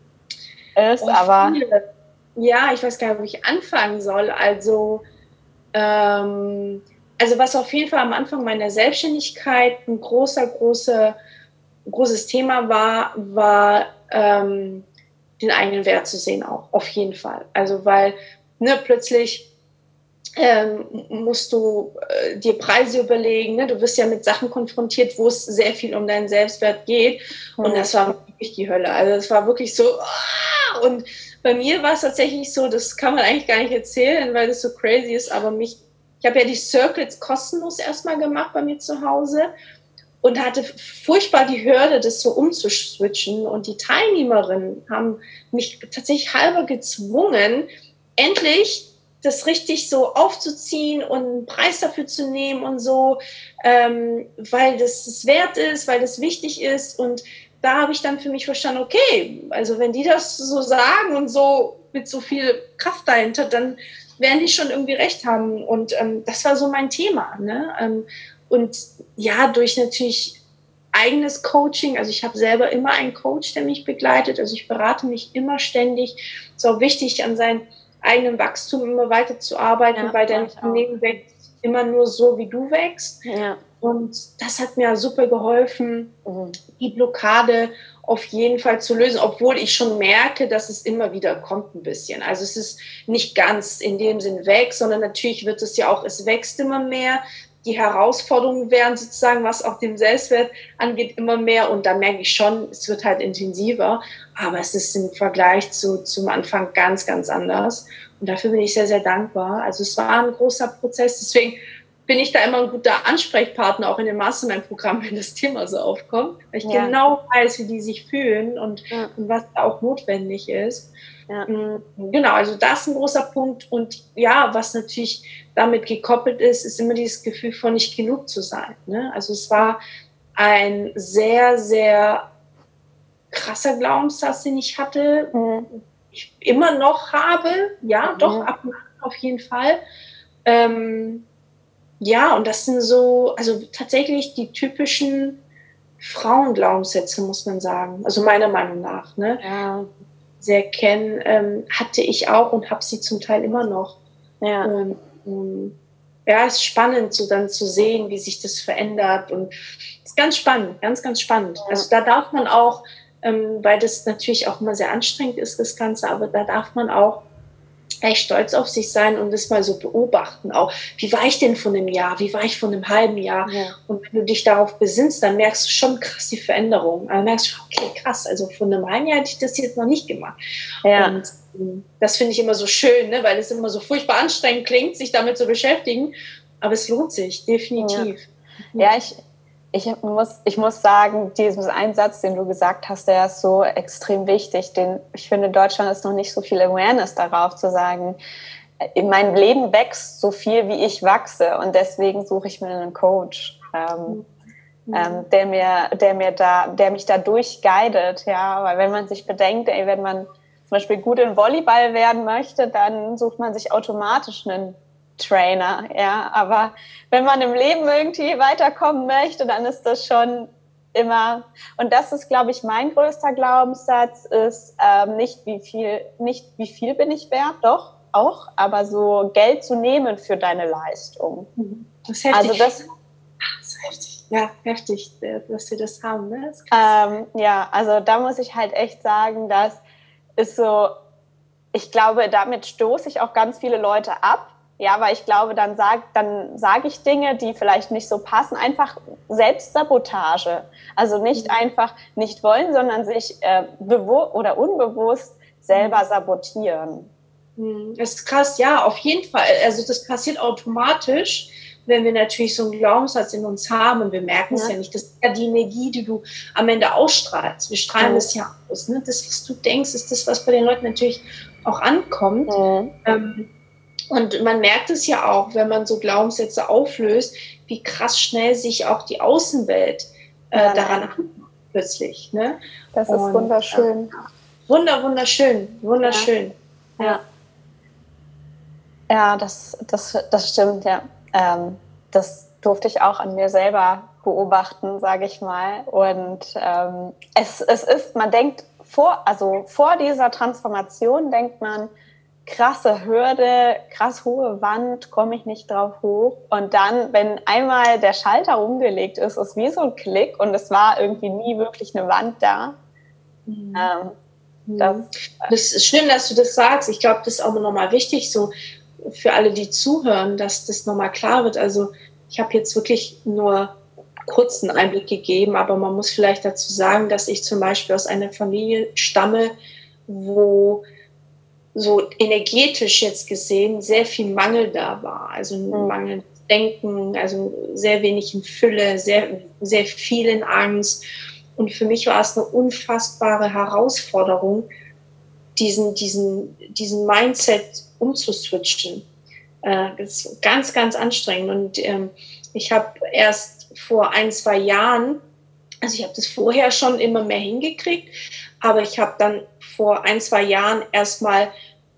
ist, aber. Viele. Ja, ich weiß gar nicht, wo ich anfangen soll. Also, ähm, also was auf jeden Fall am Anfang meiner Selbstständigkeit ein großer, großer, großes Thema war, war ähm, den eigenen Wert zu sehen auch, auf jeden Fall. Also weil ne, plötzlich ähm, musst du äh, dir Preise überlegen, ne? du wirst ja mit Sachen konfrontiert, wo es sehr viel um deinen Selbstwert geht mhm. und das war wirklich die Hölle. Also es war wirklich so ah! und bei mir war es tatsächlich so, das kann man eigentlich gar nicht erzählen, weil das so crazy ist, aber mich, ich habe ja die Circles kostenlos erstmal gemacht bei mir zu Hause und hatte furchtbar die Hürde, das so umzuswitchen. Und die Teilnehmerinnen haben mich tatsächlich halber gezwungen, endlich das richtig so aufzuziehen und einen Preis dafür zu nehmen und so, ähm, weil das es wert ist, weil das wichtig ist. Und da habe ich dann für mich verstanden, okay, also wenn die das so sagen und so mit so viel Kraft dahinter, dann werden die schon irgendwie recht haben. Und ähm, das war so mein Thema. Ne? Ähm, und ja, durch natürlich eigenes Coaching. Also ich habe selber immer einen Coach, der mich begleitet. Also ich berate mich immer ständig. Es ist auch wichtig, an seinem eigenen Wachstum immer weiter zu arbeiten, ja, weil dein Unternehmen wächst immer nur so, wie du wächst. Ja. Und das hat mir super geholfen, mhm. die Blockade auf jeden Fall zu lösen, obwohl ich schon merke, dass es immer wieder kommt ein bisschen. Also es ist nicht ganz in dem Sinn weg, sondern natürlich wird es ja auch, es wächst immer mehr die Herausforderungen werden sozusagen, was auch dem Selbstwert angeht, immer mehr. Und da merke ich schon, es wird halt intensiver. Aber es ist im Vergleich zu, zum Anfang ganz, ganz anders. Und dafür bin ich sehr, sehr dankbar. Also es war ein großer Prozess. Deswegen bin ich da immer ein guter Ansprechpartner, auch in dem Mastermind-Programm, wenn das Thema so aufkommt. Weil ich ja. genau weiß, wie die sich fühlen und, ja. und was auch notwendig ist. Ja. Mm, genau, also das ist ein großer Punkt. Und ja, was natürlich damit gekoppelt ist, ist immer dieses Gefühl von nicht genug zu sein. Ne? Also es war ein sehr, sehr krasser Glaubenssatz, den ich hatte, mhm. ich immer noch habe. Ja, mhm. doch, ab und an auf jeden Fall. Ähm, ja, und das sind so, also tatsächlich die typischen Frauenglaubenssätze, muss man sagen. Also meiner Meinung nach. Ne? Ja. Sehr kennen ähm, hatte ich auch und habe sie zum Teil immer noch. Ja. Ähm, ja, es ist spannend, so dann zu sehen, wie sich das verändert und es ist ganz spannend, ganz, ganz spannend. Ja. Also da darf man auch, ähm, weil das natürlich auch immer sehr anstrengend ist, das Ganze, aber da darf man auch echt stolz auf sich sein und das mal so beobachten. Auch, wie war ich denn von einem Jahr? Wie war ich von einem halben Jahr? Ja. Und wenn du dich darauf besinnst, dann merkst du schon krass die Veränderung. Dann merkst du, okay, krass, also von einem halben Jahr hätte ich das jetzt noch nicht gemacht. Ja. Und ähm, das finde ich immer so schön, ne? weil es immer so furchtbar anstrengend klingt, sich damit zu beschäftigen. Aber es lohnt sich, definitiv. Ja, ja ich, ich muss, ich muss sagen, diesen Einsatz, den du gesagt hast, der ist so extrem wichtig. Den, ich finde, in Deutschland ist noch nicht so viel Awareness darauf zu sagen, in meinem Leben wächst so viel, wie ich wachse. Und deswegen suche ich mir einen Coach, ähm, mhm. ähm, der mir, der mir da, der mich da durchguidet. Ja, weil wenn man sich bedenkt, ey, wenn man zum Beispiel gut in Volleyball werden möchte, dann sucht man sich automatisch einen Trainer, ja. Aber wenn man im Leben irgendwie weiterkommen möchte, dann ist das schon immer, und das ist, glaube ich, mein größter Glaubenssatz, ist ähm, nicht wie viel, nicht wie viel bin ich wert, doch, auch, aber so Geld zu nehmen für deine Leistung. Mhm. Das ist heftig. Also das, das ist heftig. Ja, heftig, äh, dass sie das haben. Ne? Das ähm, ja, also da muss ich halt echt sagen, das ist so, ich glaube, damit stoße ich auch ganz viele Leute ab, ja, weil ich glaube, dann sage dann sag ich Dinge, die vielleicht nicht so passen. Einfach Selbstsabotage. Also nicht mhm. einfach nicht wollen, sondern sich äh, bewusst oder unbewusst selber mhm. sabotieren. Mhm. Das ist krass, ja, auf jeden Fall. Also das passiert automatisch, wenn wir natürlich so einen Glaubenssatz in uns haben und wir merken ja. es ja nicht. Das ist ja die Energie, die du am Ende ausstrahlst. Wir strahlen ja. das ja aus. Ne? Das, was du denkst, ist das, was bei den Leuten natürlich auch ankommt. Mhm. Ähm, und man merkt es ja auch, wenn man so Glaubenssätze auflöst, wie krass schnell sich auch die Außenwelt äh, ja, daran plötzlich. Ne? Das ist Und, wunderschön. Äh, wunder, wunderschön, wunderschön. Ja, ja. ja das, das, das stimmt, ja. Ähm, das durfte ich auch an mir selber beobachten, sage ich mal. Und ähm, es, es ist, man denkt vor, also vor dieser Transformation denkt man, krasse Hürde, krass hohe Wand, komme ich nicht drauf hoch. Und dann, wenn einmal der Schalter umgelegt ist, ist wie so ein Klick und es war irgendwie nie wirklich eine Wand da. Mhm. Ähm, mhm. das, das, ist schön, dass du das sagst. Ich glaube, das ist auch nochmal wichtig, so für alle, die zuhören, dass das nochmal klar wird. Also ich habe jetzt wirklich nur kurzen Einblick gegeben, aber man muss vielleicht dazu sagen, dass ich zum Beispiel aus einer Familie stamme, wo so energetisch jetzt gesehen sehr viel Mangel da war. Also mhm. Mangel Denken, also sehr wenig in Fülle, sehr, sehr viel in Angst. Und für mich war es eine unfassbare Herausforderung, diesen, diesen, diesen Mindset umzuswitchen. Äh, das ist ganz, ganz anstrengend. Und ähm, ich habe erst vor ein, zwei Jahren, also ich habe das vorher schon immer mehr hingekriegt, aber ich habe dann vor ein, zwei Jahren erstmal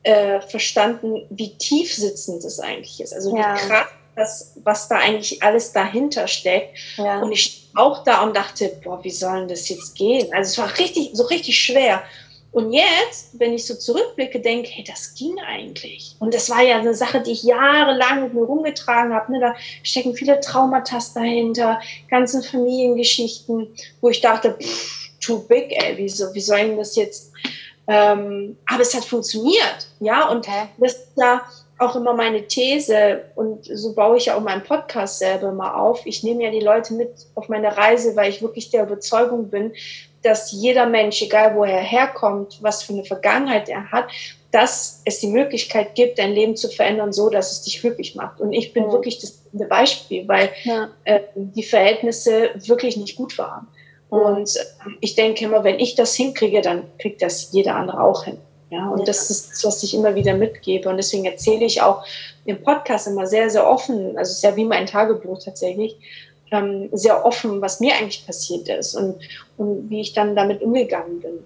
äh, verstanden, wie tief sitzend es eigentlich ist. Also ja. wie krass das, was da eigentlich alles dahinter steckt. Ja. Und ich auch da und dachte, boah, wie soll das jetzt gehen? Also es war richtig, so richtig schwer. Und jetzt, wenn ich so zurückblicke, denke, hey, das ging eigentlich. Und das war ja eine Sache, die ich jahrelang mit mir rumgetragen habe. Ne? Da stecken viele Traumata dahinter, ganze Familiengeschichten, wo ich dachte, pff, too big, ey, wie, so, wie soll ich das jetzt? Ähm, aber es hat funktioniert, ja. Und okay. das ist ja auch immer meine These und so baue ich ja auch meinen Podcast selber mal auf. Ich nehme ja die Leute mit auf meine Reise, weil ich wirklich der Überzeugung bin, dass jeder Mensch, egal wo er herkommt, was für eine Vergangenheit er hat, dass es die Möglichkeit gibt, dein Leben zu verändern, so dass es dich glücklich macht. Und ich bin ja. wirklich das Beispiel, weil ja. äh, die Verhältnisse wirklich nicht gut waren. Und ich denke immer, wenn ich das hinkriege, dann kriegt das jeder andere auch hin. Ja, und ja. das ist das, was ich immer wieder mitgebe. Und deswegen erzähle ich auch im Podcast immer sehr, sehr offen, also es ist ja wie mein Tagebuch tatsächlich, ähm, sehr offen, was mir eigentlich passiert ist und, und wie ich dann damit umgegangen bin.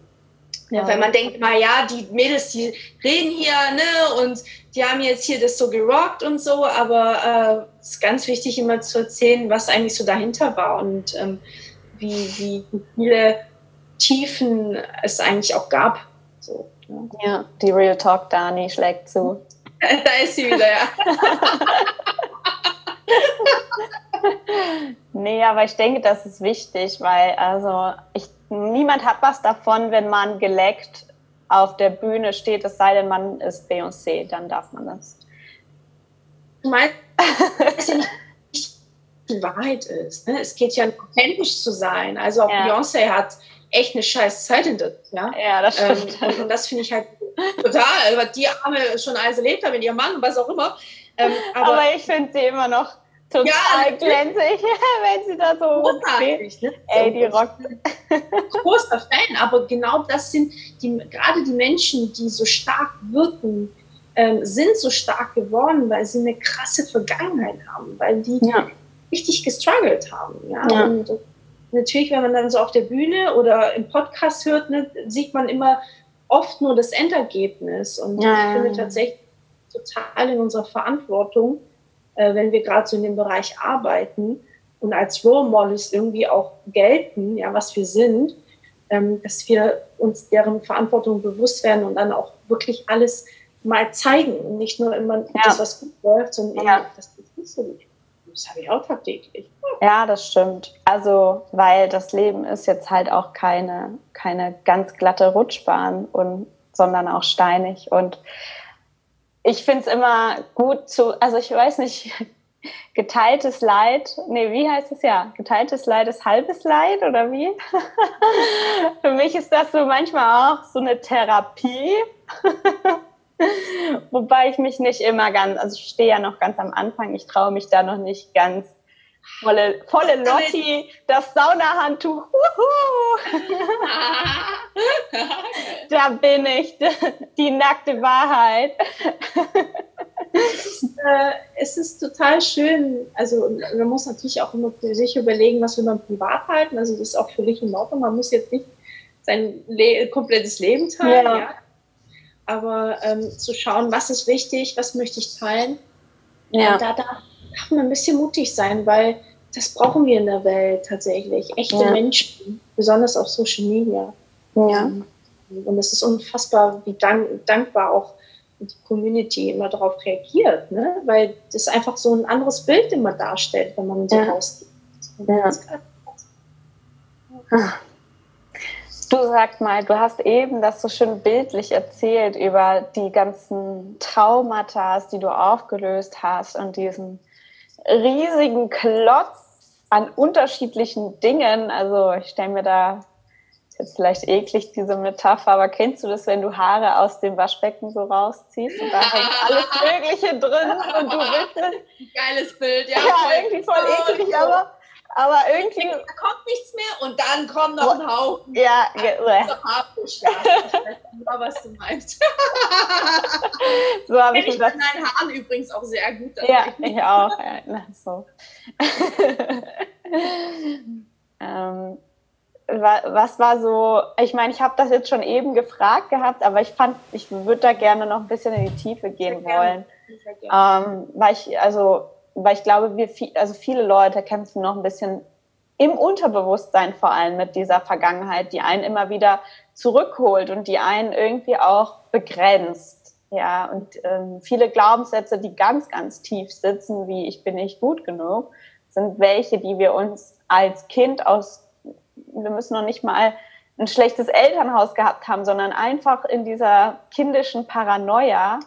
Ja, weil man denkt mal, ja, die Mädels, die reden hier, ne, und die haben jetzt hier das so gerockt und so, aber äh, es ist ganz wichtig, immer zu erzählen, was eigentlich so dahinter war und ähm, wie, wie viele Tiefen es eigentlich auch gab. So, ja. ja, die Real Talk Dani schlägt zu. da ist sie wieder, ja. nee, aber ich denke, das ist wichtig, weil also ich, niemand hat was davon, wenn man geleckt auf der Bühne steht, es sei denn, man ist Beyoncé, dann darf man das. Du meinst, die Wahrheit ist. Ne? Es geht ja authentisch zu sein. Also auch ja. Beyoncé hat echt eine scheiß Zeit hinter ja. Ja, das ähm, stimmt. Ähm, und, das finde ich halt total, weil die Arme schon alles erlebt haben mit ihrem Mann und was auch immer. Ähm, aber, aber, ich finde sie immer noch total ja, glänzig, wenn sie da so steht. Ne? Ey, die rockt. Großer Fan, aber genau das sind die, gerade die Menschen, die so stark wirken, ähm, sind so stark geworden, weil sie eine krasse Vergangenheit haben, weil die ja. Richtig gestruggelt haben. Ja? ja. Und natürlich, wenn man dann so auf der Bühne oder im Podcast hört, ne, sieht man immer oft nur das Endergebnis. Und ja, ich finde tatsächlich total in unserer Verantwortung, äh, wenn wir gerade so in dem Bereich arbeiten und als Role Models irgendwie auch gelten, ja, was wir sind, ähm, dass wir uns deren Verantwortung bewusst werden und dann auch wirklich alles mal zeigen und nicht nur immer ja. das, was gut läuft, sondern ja. das ist nicht so gut. Das habe ich auch tagtäglich. Ja, das stimmt. Also, weil das Leben ist jetzt halt auch keine, keine ganz glatte Rutschbahn, und, sondern auch steinig. Und ich finde es immer gut zu, also ich weiß nicht, geteiltes Leid, nee, wie heißt es ja? Geteiltes Leid ist halbes Leid oder wie? Für mich ist das so manchmal auch so eine Therapie. Wobei ich mich nicht immer ganz, also ich stehe ja noch ganz am Anfang, ich traue mich da noch nicht ganz volle, volle Lotti, das Saunahandtuch. da bin ich, die nackte Wahrheit. Es ist, äh, es ist total schön. Also man muss natürlich auch immer für sich überlegen, was will man privat halten. Also das ist auch völlig in Ordnung. Man muss jetzt nicht sein Le komplettes Leben teilen. Ja. ja aber ähm, zu schauen, was ist wichtig, was möchte ich teilen. Ja. da darf man ein bisschen mutig sein, weil das brauchen wir in der Welt tatsächlich. Echte ja. Menschen, besonders auf Social Media. Ja. Und es ist unfassbar, wie dank, dankbar auch die Community immer darauf reagiert, ne? weil das einfach so ein anderes Bild immer darstellt, wenn man so ja. rausgeht. Ja. Du sag mal, du hast eben das so schön bildlich erzählt über die ganzen Traumata, die du aufgelöst hast und diesen riesigen Klotz an unterschiedlichen Dingen. Also ich stelle mir da jetzt vielleicht eklig diese Metapher, aber kennst du das, wenn du Haare aus dem Waschbecken so rausziehst und da hängt alles Mögliche drin und du willst Geiles Bild, ja. Ja, irgendwie voll eklig, aber aber irgendwie. Da kommt nichts mehr und dann kommt noch ein Haufen. Ja, Ich weiß was du meinst. so habe ich mich mit meinen Haaren übrigens auch sehr gut. Ja, ich auch. Ja, na, so. ähm, was war so, ich meine, ich habe das jetzt schon eben gefragt gehabt, aber ich fand, ich würde da gerne noch ein bisschen in die Tiefe gehen wollen. Ähm, weil ich, also weil ich glaube, wir viel, also viele Leute kämpfen noch ein bisschen im Unterbewusstsein vor allem mit dieser Vergangenheit, die einen immer wieder zurückholt und die einen irgendwie auch begrenzt. Ja, und ähm, viele Glaubenssätze, die ganz, ganz tief sitzen, wie ich bin nicht gut genug, sind welche, die wir uns als Kind aus, wir müssen noch nicht mal ein schlechtes Elternhaus gehabt haben, sondern einfach in dieser kindischen Paranoia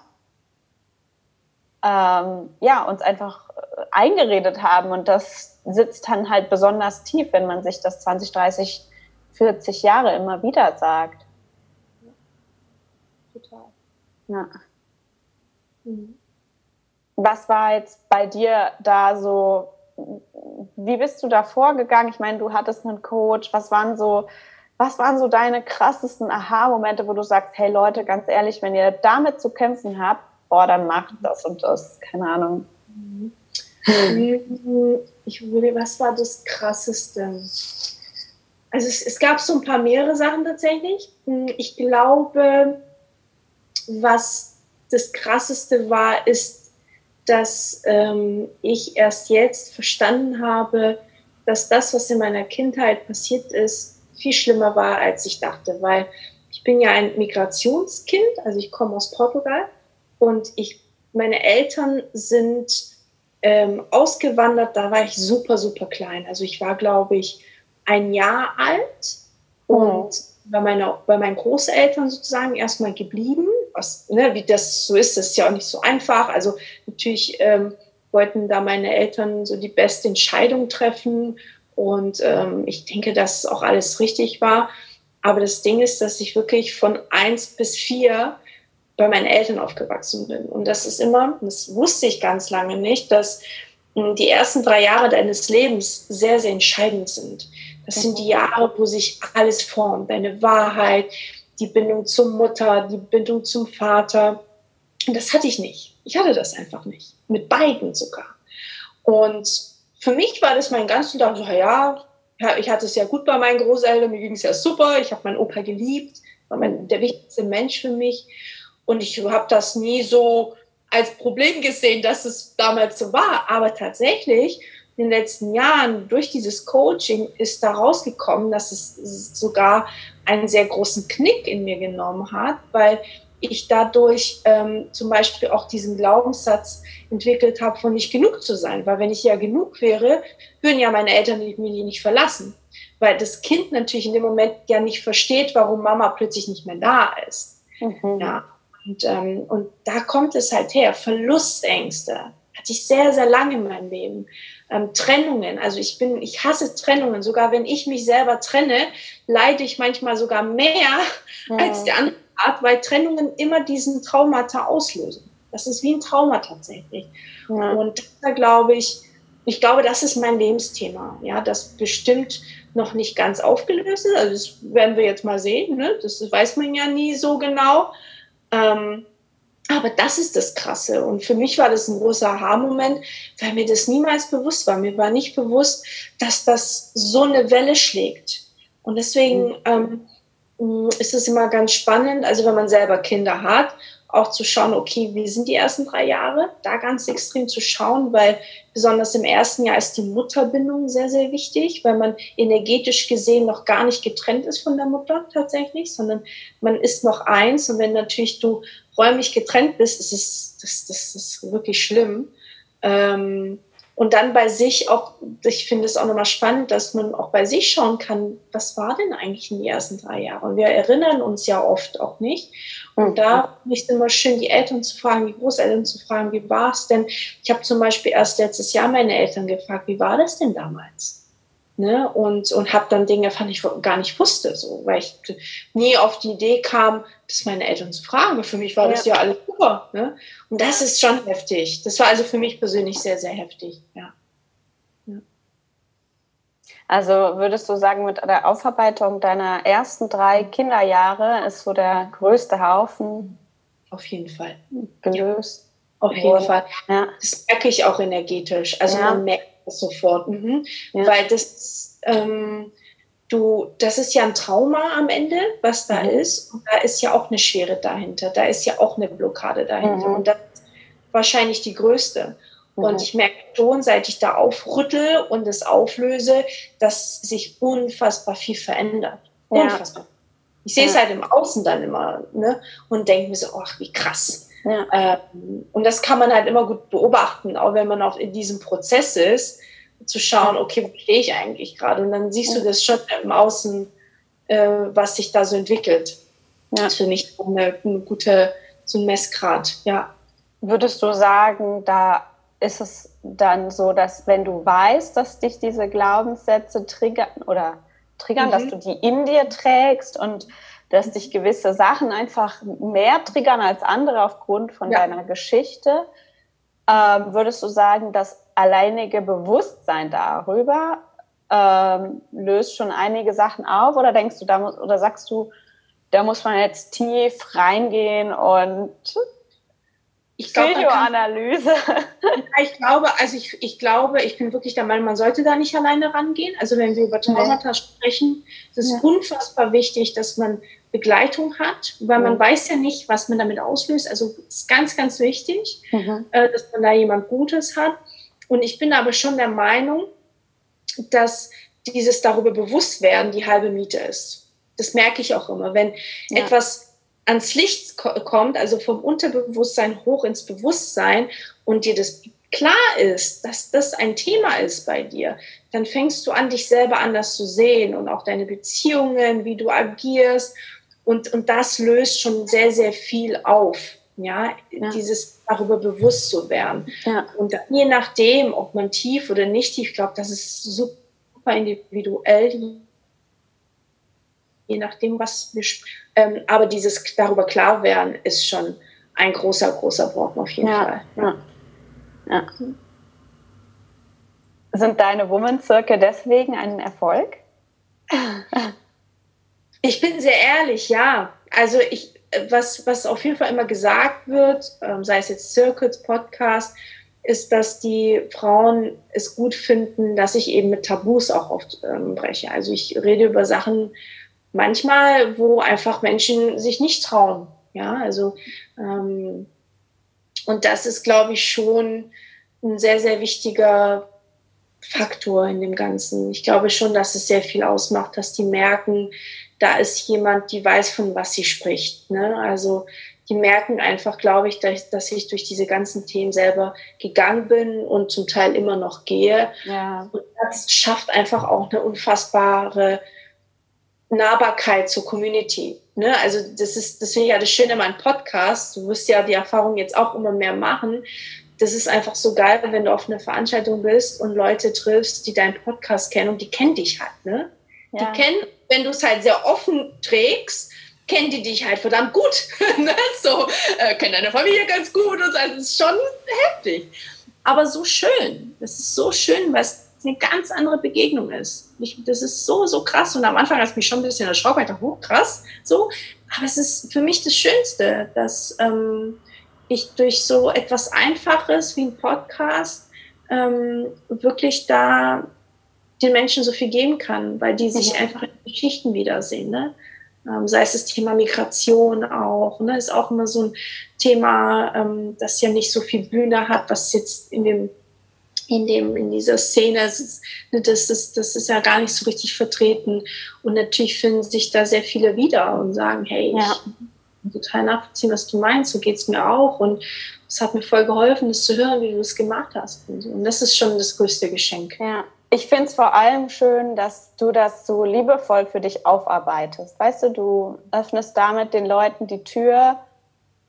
ähm, ja, uns einfach äh, eingeredet haben. Und das sitzt dann halt besonders tief, wenn man sich das 20, 30, 40 Jahre immer wieder sagt. Total. Ja. Mhm. Was war jetzt bei dir da so, wie bist du da vorgegangen? Ich meine, du hattest einen Coach. Was waren so, was waren so deine krassesten Aha-Momente, wo du sagst, hey Leute, ganz ehrlich, wenn ihr damit zu kämpfen habt, boah, dann macht das und das, keine Ahnung. Mhm. Ich würde, was war das Krasseste? Also es, es, gab so ein paar mehrere Sachen tatsächlich. Ich glaube, was das Krasseste war, ist, dass ähm, ich erst jetzt verstanden habe, dass das, was in meiner Kindheit passiert ist, viel schlimmer war, als ich dachte. Weil ich bin ja ein Migrationskind, also ich komme aus Portugal und ich, meine Eltern sind ähm, ausgewandert, da war ich super, super klein. Also ich war, glaube ich, ein Jahr alt und mhm. bei, meiner, bei meinen Großeltern sozusagen erstmal geblieben. Was, ne, wie das so ist, das ist ja auch nicht so einfach. Also natürlich ähm, wollten da meine Eltern so die beste Entscheidung treffen und ähm, ich denke, dass auch alles richtig war. Aber das Ding ist, dass ich wirklich von eins bis vier bei meinen Eltern aufgewachsen bin. Und das ist immer, das wusste ich ganz lange nicht, dass hm, die ersten drei Jahre deines Lebens sehr, sehr entscheidend sind. Das sind die Jahre, wo sich alles formt. Deine Wahrheit, die Bindung zur Mutter, die Bindung zum Vater. Und das hatte ich nicht. Ich hatte das einfach nicht. Mit beiden sogar. Und für mich war das mein ganzen Tag so, ja, ich hatte es ja gut bei meinen Großeltern, mir ging es ja super, ich habe meinen Opa geliebt, war mein, der wichtigste Mensch für mich. Und ich habe das nie so als Problem gesehen, dass es damals so war. Aber tatsächlich, in den letzten Jahren, durch dieses Coaching, ist da rausgekommen, dass es sogar einen sehr großen Knick in mir genommen hat, weil ich dadurch ähm, zum Beispiel auch diesen Glaubenssatz entwickelt habe, von nicht genug zu sein. Weil wenn ich ja genug wäre, würden ja meine Eltern mich nicht verlassen. Weil das Kind natürlich in dem Moment ja nicht versteht, warum Mama plötzlich nicht mehr da ist. Mhm. Ja. Und, ähm, und da kommt es halt her. Verlustängste hatte ich sehr, sehr lange in meinem Leben. Ähm, Trennungen, also ich bin, ich hasse Trennungen. Sogar wenn ich mich selber trenne, leide ich manchmal sogar mehr mhm. als der andere Part, weil Trennungen immer diesen Traumata auslösen. Das ist wie ein Trauma tatsächlich. Ja. Und da glaube ich, ich glaube, das ist mein Lebensthema. Ja, das bestimmt noch nicht ganz aufgelöst ist. Also das werden wir jetzt mal sehen. Ne? Das weiß man ja nie so genau. Ähm, aber das ist das Krasse. Und für mich war das ein großer Aha-Moment, weil mir das niemals bewusst war. Mir war nicht bewusst, dass das so eine Welle schlägt. Und deswegen mhm. ähm, ist es immer ganz spannend, also wenn man selber Kinder hat auch zu schauen, okay, wie sind die ersten drei Jahre? Da ganz extrem zu schauen, weil besonders im ersten Jahr ist die Mutterbindung sehr, sehr wichtig, weil man energetisch gesehen noch gar nicht getrennt ist von der Mutter tatsächlich, sondern man ist noch eins. Und wenn natürlich du räumlich getrennt bist, ist es, das, das ist wirklich schlimm. Ähm, und dann bei sich auch, ich finde es auch nochmal spannend, dass man auch bei sich schauen kann, was war denn eigentlich in den ersten drei Jahren? Und wir erinnern uns ja oft auch nicht. Und mhm. da finde ich es immer schön, die Eltern zu fragen, die Großeltern zu fragen, wie war es denn? Ich habe zum Beispiel erst letztes Jahr meine Eltern gefragt, wie war das denn damals? Ne? Und, und habe dann Dinge, fand ich gar nicht wusste, so, weil ich nie auf die Idee kam, das meine Eltern zu fragen. Für mich war das ja alles super. Ne? Und das ist schon heftig. Das war also für mich persönlich sehr, sehr heftig. Ja. ja. Also würdest du sagen, mit der Aufarbeitung deiner ersten drei Kinderjahre ist so der größte Haufen auf jeden Fall gelöst? Ja. Auf jeden Fall. Ja. Das merke ich auch energetisch. Also man merkt sofort. Mhm. Weil das ähm, du, das ist ja ein Trauma am Ende, was da mhm. ist. Und da ist ja auch eine Schwere dahinter. Da ist ja auch eine Blockade dahinter. Mhm. Und das ist wahrscheinlich die größte. Mhm. Und ich merke schon, seit ich da aufrüttel und es auflöse, dass sich unfassbar viel verändert. Ja. Unfassbar. Ich sehe es halt im Außen dann immer ne? und denke mir so, ach, wie krass. Ja. Ähm, und das kann man halt immer gut beobachten, auch wenn man auch in diesem Prozess ist zu schauen, okay, wo stehe ich eigentlich gerade? Und dann siehst du das schon im Außen, äh, was sich da so entwickelt. Ja. Das für mich eine, eine gute, so ein Messgrad, ja. Würdest du sagen, da ist es dann so, dass wenn du weißt, dass dich diese Glaubenssätze triggern oder triggern, mhm. dass du die in dir trägst und dass dich gewisse Sachen einfach mehr triggern als andere aufgrund von ja. deiner Geschichte, ähm, würdest du sagen, dass alleinige Bewusstsein darüber ähm, löst schon einige Sachen auf oder denkst du da muss, oder sagst du, da muss man jetzt tief reingehen und ich glaube, Videoanalyse. Ich glaube, also ich, ich glaube, ich bin wirklich der Meinung, man sollte da nicht alleine rangehen. Also wenn wir über Traumata nee. sprechen, ist es ja. unfassbar wichtig, dass man Begleitung hat, weil man weiß ja nicht, was man damit auslöst. Also es ist ganz, ganz wichtig, mhm. äh, dass man da jemand Gutes hat. Und ich bin aber schon der Meinung, dass dieses darüber bewusst werden die halbe Miete ist. Das merke ich auch immer. Wenn ja. etwas ans Licht kommt, also vom Unterbewusstsein hoch ins Bewusstsein und dir das klar ist, dass das ein Thema ist bei dir, dann fängst du an, dich selber anders zu sehen und auch deine Beziehungen, wie du agierst. Und, und das löst schon sehr, sehr viel auf. Ja, ja. dieses darüber bewusst zu werden. Ja. Und je nachdem, ob man tief oder nicht tief, ich glaube, das ist super individuell, je nachdem, was wir, ähm, aber dieses darüber klar werden ist schon ein großer, großer Brocken auf jeden ja. Fall. Ja. Ja. Sind deine Woman-Zirkel deswegen ein Erfolg? Ich bin sehr ehrlich, ja. Also ich, was, was auf jeden Fall immer gesagt wird, ähm, sei es jetzt Circuits, Podcast, ist, dass die Frauen es gut finden, dass ich eben mit Tabus auch oft ähm, breche. Also ich rede über Sachen manchmal, wo einfach Menschen sich nicht trauen. Ja, also ähm, und das ist, glaube ich, schon ein sehr, sehr wichtiger Faktor in dem Ganzen. Ich glaube schon, dass es sehr viel ausmacht, dass die merken, da ist jemand, die weiß, von was sie spricht. Ne? Also die merken einfach, glaube ich, dass, dass, ich durch diese ganzen Themen selber gegangen bin und zum Teil immer noch gehe. Ja. Und das schafft einfach auch eine unfassbare Nahbarkeit zur Community. Ne? Also das ist, das finde ich ja das Schöne an meinem Podcast. Du wirst ja die Erfahrung jetzt auch immer mehr machen. Das ist einfach so geil, wenn du auf einer Veranstaltung bist und Leute triffst, die deinen Podcast kennen und die kennen dich halt. Ne? Ja. Die kennen, wenn du es halt sehr offen trägst, kennen die dich halt verdammt gut. ne? So, äh, kennen deine Familie ganz gut und so. Also es ist schon heftig. Aber so schön. Das ist so schön, es eine ganz andere Begegnung ist. Ich, das ist so, so krass. Und am Anfang hat es mich schon ein bisschen erschrocken. Ich dachte, oh, krass, so. Aber es ist für mich das Schönste, dass ähm, ich durch so etwas Einfaches wie ein Podcast ähm, wirklich da den Menschen so viel geben kann, weil die sich ja. einfach in Geschichten wiedersehen. Ne? Ähm, sei es das Thema Migration auch, ne? ist auch immer so ein Thema, ähm, das ja nicht so viel Bühne hat, was jetzt in dem in, dem, in dieser Szene, das ist, das ist ja gar nicht so richtig vertreten. Und natürlich finden sich da sehr viele wieder und sagen, hey, ja. ich total nachvollziehen, was du meinst, so geht es mir auch. Und es hat mir voll geholfen, das zu hören, wie du es gemacht hast. Und das ist schon das größte Geschenk. Ja. Ich finde es vor allem schön, dass du das so liebevoll für dich aufarbeitest. Weißt du, du öffnest damit den Leuten die Tür,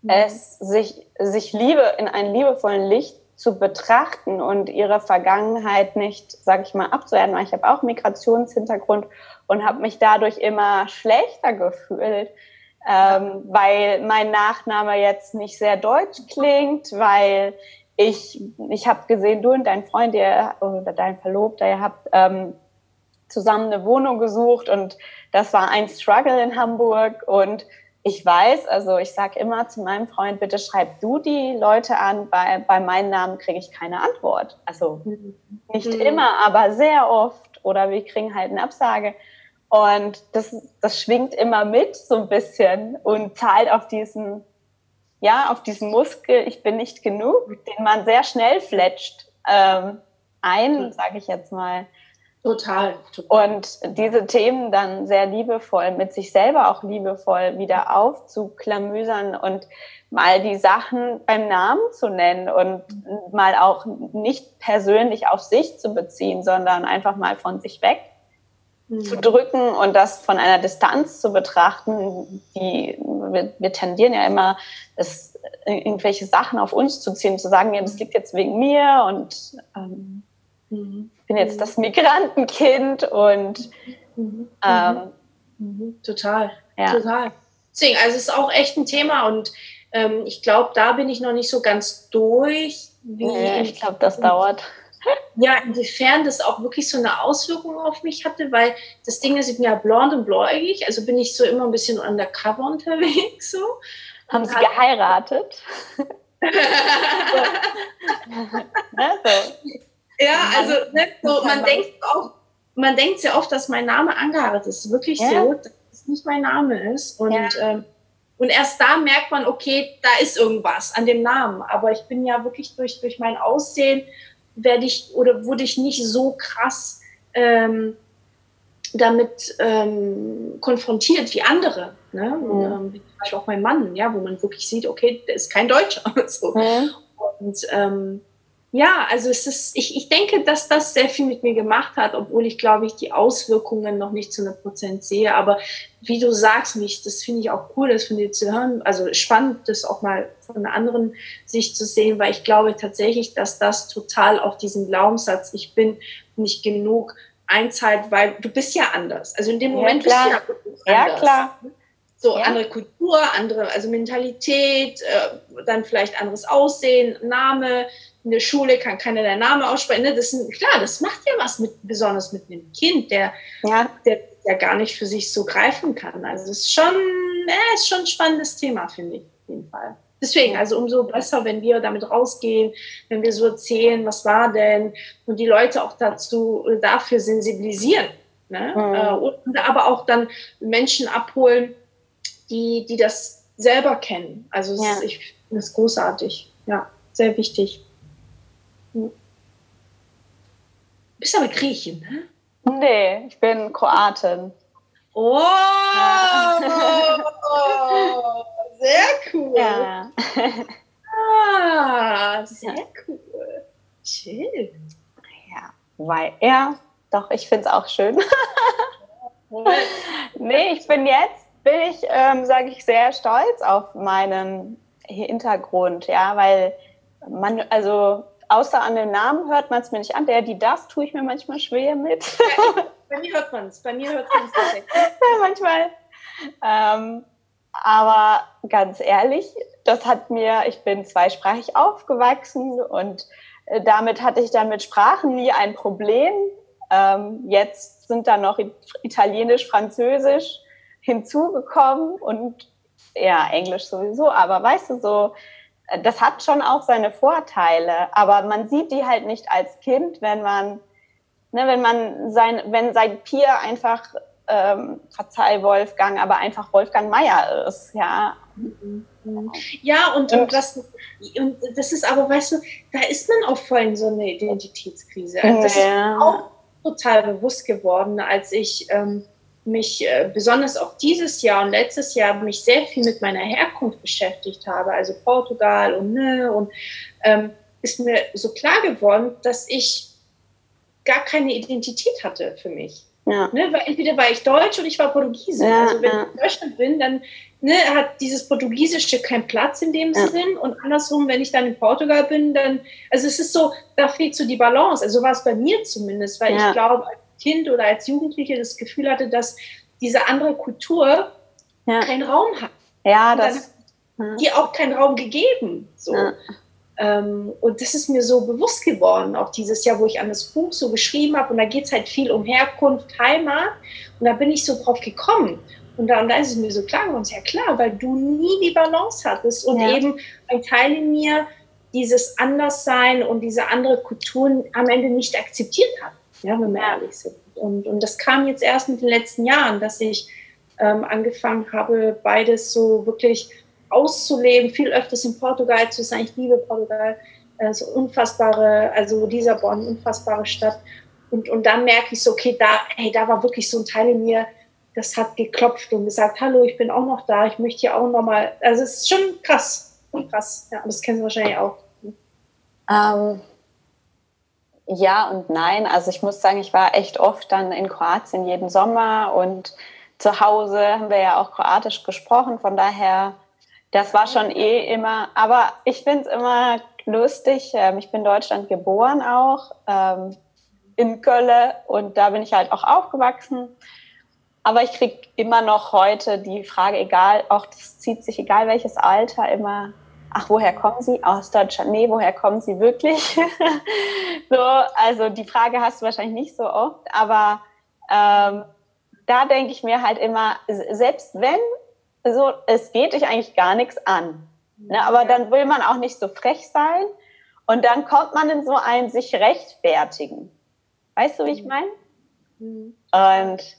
mhm. es sich, sich Liebe in einen liebevollen Licht zu betrachten und ihre Vergangenheit nicht, sage ich mal, abzuwerten, weil ich habe auch Migrationshintergrund und habe mich dadurch immer schlechter gefühlt, ähm, weil mein Nachname jetzt nicht sehr deutsch klingt, weil ich, ich habe gesehen, du und dein Freund, ihr, oder dein Verlobter, ihr habt ähm, zusammen eine Wohnung gesucht und das war ein Struggle in Hamburg und ich weiß, also ich sage immer zu meinem Freund, bitte schreib du die Leute an, bei, bei meinem Namen kriege ich keine Antwort. Also nicht mhm. immer, aber sehr oft. Oder wir kriegen halt eine Absage. Und das, das schwingt immer mit so ein bisschen und zahlt auf diesen, ja, auf diesen Muskel, ich bin nicht genug, den man sehr schnell fletscht, ähm, ein, sage ich jetzt mal. Total, total. Und diese Themen dann sehr liebevoll, mit sich selber auch liebevoll wieder aufzuklamüsern und mal die Sachen beim Namen zu nennen und mal auch nicht persönlich auf sich zu beziehen, sondern einfach mal von sich weg mhm. zu drücken und das von einer Distanz zu betrachten. Die, wir, wir tendieren ja immer, das, irgendwelche Sachen auf uns zu ziehen, zu sagen, ja, das liegt jetzt wegen mir und ähm, mhm bin jetzt das Migrantenkind und mhm. ähm, mhm. total, ja. total. Deswegen, also es ist auch echt ein Thema und ähm, ich glaube, da bin ich noch nicht so ganz durch. Nee, ich glaube, das dauert. Ja, inwiefern das auch wirklich so eine Auswirkung auf mich hatte, weil das Ding ist, ich bin ja blond und bläugig, also bin ich so immer ein bisschen undercover unterwegs. So. Haben Sie geheiratet? so. ne, so. Ja, also ne, so, man denkt auch, man denkt sehr oft, dass mein Name angeheiratet ist. Wirklich ja. so, dass es nicht mein Name ist. Und, ja. ähm, und erst da merkt man, okay, da ist irgendwas an dem Namen. Aber ich bin ja wirklich durch, durch mein Aussehen werde ich oder wurde ich nicht so krass ähm, damit ähm, konfrontiert wie andere. Ne? Mhm. Und, ähm, zum Beispiel auch mein Mann, ja, wo man wirklich sieht, okay, der ist kein Deutscher. so. Mhm. Und ähm, ja, also es ist, ich, ich denke, dass das sehr viel mit mir gemacht hat, obwohl ich glaube ich die Auswirkungen noch nicht zu 100 Prozent sehe. Aber wie du sagst, mich, das finde ich auch cool, das von dir zu hören. Also spannend, das auch mal von einer anderen Sicht zu sehen, weil ich glaube tatsächlich, dass das total auf diesen Glaubenssatz, ich bin nicht genug, einzahlt, weil du bist ja anders. Also in dem Moment ja, bist du ja anders. Ja, klar. So ja. andere Kultur, andere, also Mentalität, äh, dann vielleicht anderes Aussehen, Name, in der Schule kann keiner der Name aussprechen. Ne? Das sind, klar, das macht ja was mit, besonders mit einem Kind, der, ja. der, der gar nicht für sich so greifen kann. Also es ist schon, äh, ist schon ein spannendes Thema, finde ich, auf jeden Fall. Deswegen, also umso besser, wenn wir damit rausgehen, wenn wir so erzählen, was war denn, und die Leute auch dazu, dafür sensibilisieren. Ne? Mhm. Äh, und aber auch dann Menschen abholen, die, die das selber kennen. Also ja. ist, ich finde das großartig. Ja, sehr wichtig. Du bist aber Griechin, ne? Nee, ich bin Kroatin. Oh, sehr cool. Ja. Ah, sehr cool. Chill. Ja, weil er, doch, ich finde es auch schön. nee, ich bin jetzt, bin ich, ähm, sage ich, sehr stolz auf meinen Hintergrund, ja, weil man, also außer an dem Namen hört man es mir nicht an. Der, die, das tue ich mir manchmal schwer mit. Ja, bei mir hört man es. Bei mir hört man es ja, manchmal. Ähm, aber ganz ehrlich, das hat mir, ich bin zweisprachig aufgewachsen und äh, damit hatte ich dann mit Sprachen nie ein Problem. Ähm, jetzt sind da noch Italienisch, Französisch hinzugekommen und ja, Englisch sowieso, aber weißt du, so das hat schon auch seine Vorteile, aber man sieht die halt nicht als Kind, wenn man, ne, wenn man sein, wenn sein Peer einfach, ähm, verzeih Wolfgang, aber einfach Wolfgang Meier ist, ja. Ja, und, und, das, und das ist aber, weißt du, da ist man auch voll in so eine Identitätskrise. Also das ja. ist auch total bewusst geworden, als ich ähm, mich äh, besonders auch dieses Jahr und letztes Jahr mich sehr viel mit meiner Herkunft beschäftigt habe, also Portugal und ne, und ähm, ist mir so klar geworden, dass ich gar keine Identität hatte für mich. Ja. Ne, weil entweder war ich Deutsch oder ich war Portugiese. Ja, also wenn ja. ich in Deutschland bin, dann ne, hat dieses Portugiesische keinen Platz in dem. Sinn. Und andersrum, wenn ich dann in Portugal bin, dann, also es ist so, da fehlt so die Balance. Also war es bei mir zumindest, weil ich glaube, Kind oder als Jugendliche das Gefühl hatte, dass diese andere Kultur ja. keinen Raum hat. Ja, das. Dann die auch keinen Raum gegeben. So. Ja. Ähm, und das ist mir so bewusst geworden, auch dieses Jahr, wo ich an das Buch so geschrieben habe. Und da geht es halt viel um Herkunft, Heimat. Und da bin ich so drauf gekommen. Und da, und da ist es mir so klar geworden, ja klar, weil du nie die Balance hattest und ja. eben ein Teil in mir dieses Anderssein und diese andere Kulturen am Ende nicht akzeptiert hat ja, wenn wir ehrlich sind. Und, und das kam jetzt erst mit den letzten Jahren, dass ich ähm, angefangen habe, beides so wirklich auszuleben, viel öfters in Portugal zu sein. Ich liebe Portugal, also unfassbare, also Lissabon, unfassbare Stadt. Und, und dann merke ich so, okay, da, hey, da war wirklich so ein Teil in mir, das hat geklopft und gesagt, hallo, ich bin auch noch da, ich möchte hier auch noch mal, also es ist schon krass, krass, ja, das kennen Sie wahrscheinlich auch. Ähm, ja und nein. Also ich muss sagen, ich war echt oft dann in Kroatien jeden Sommer und zu Hause haben wir ja auch Kroatisch gesprochen. Von daher, das war schon eh immer. Aber ich finde es immer lustig. Ähm, ich bin in Deutschland geboren auch, ähm, in Köln und da bin ich halt auch aufgewachsen. Aber ich kriege immer noch heute die Frage, egal, auch das zieht sich, egal welches Alter, immer, ach, woher kommen Sie? Aus Deutschland? Nee, woher kommen Sie wirklich? so, also die Frage hast du wahrscheinlich nicht so oft, aber ähm, da denke ich mir halt immer, selbst wenn so, es geht dich eigentlich gar nichts an, ne, aber dann will man auch nicht so frech sein und dann kommt man in so ein sich rechtfertigen. Weißt du, wie ich mhm. meine? Mhm. Und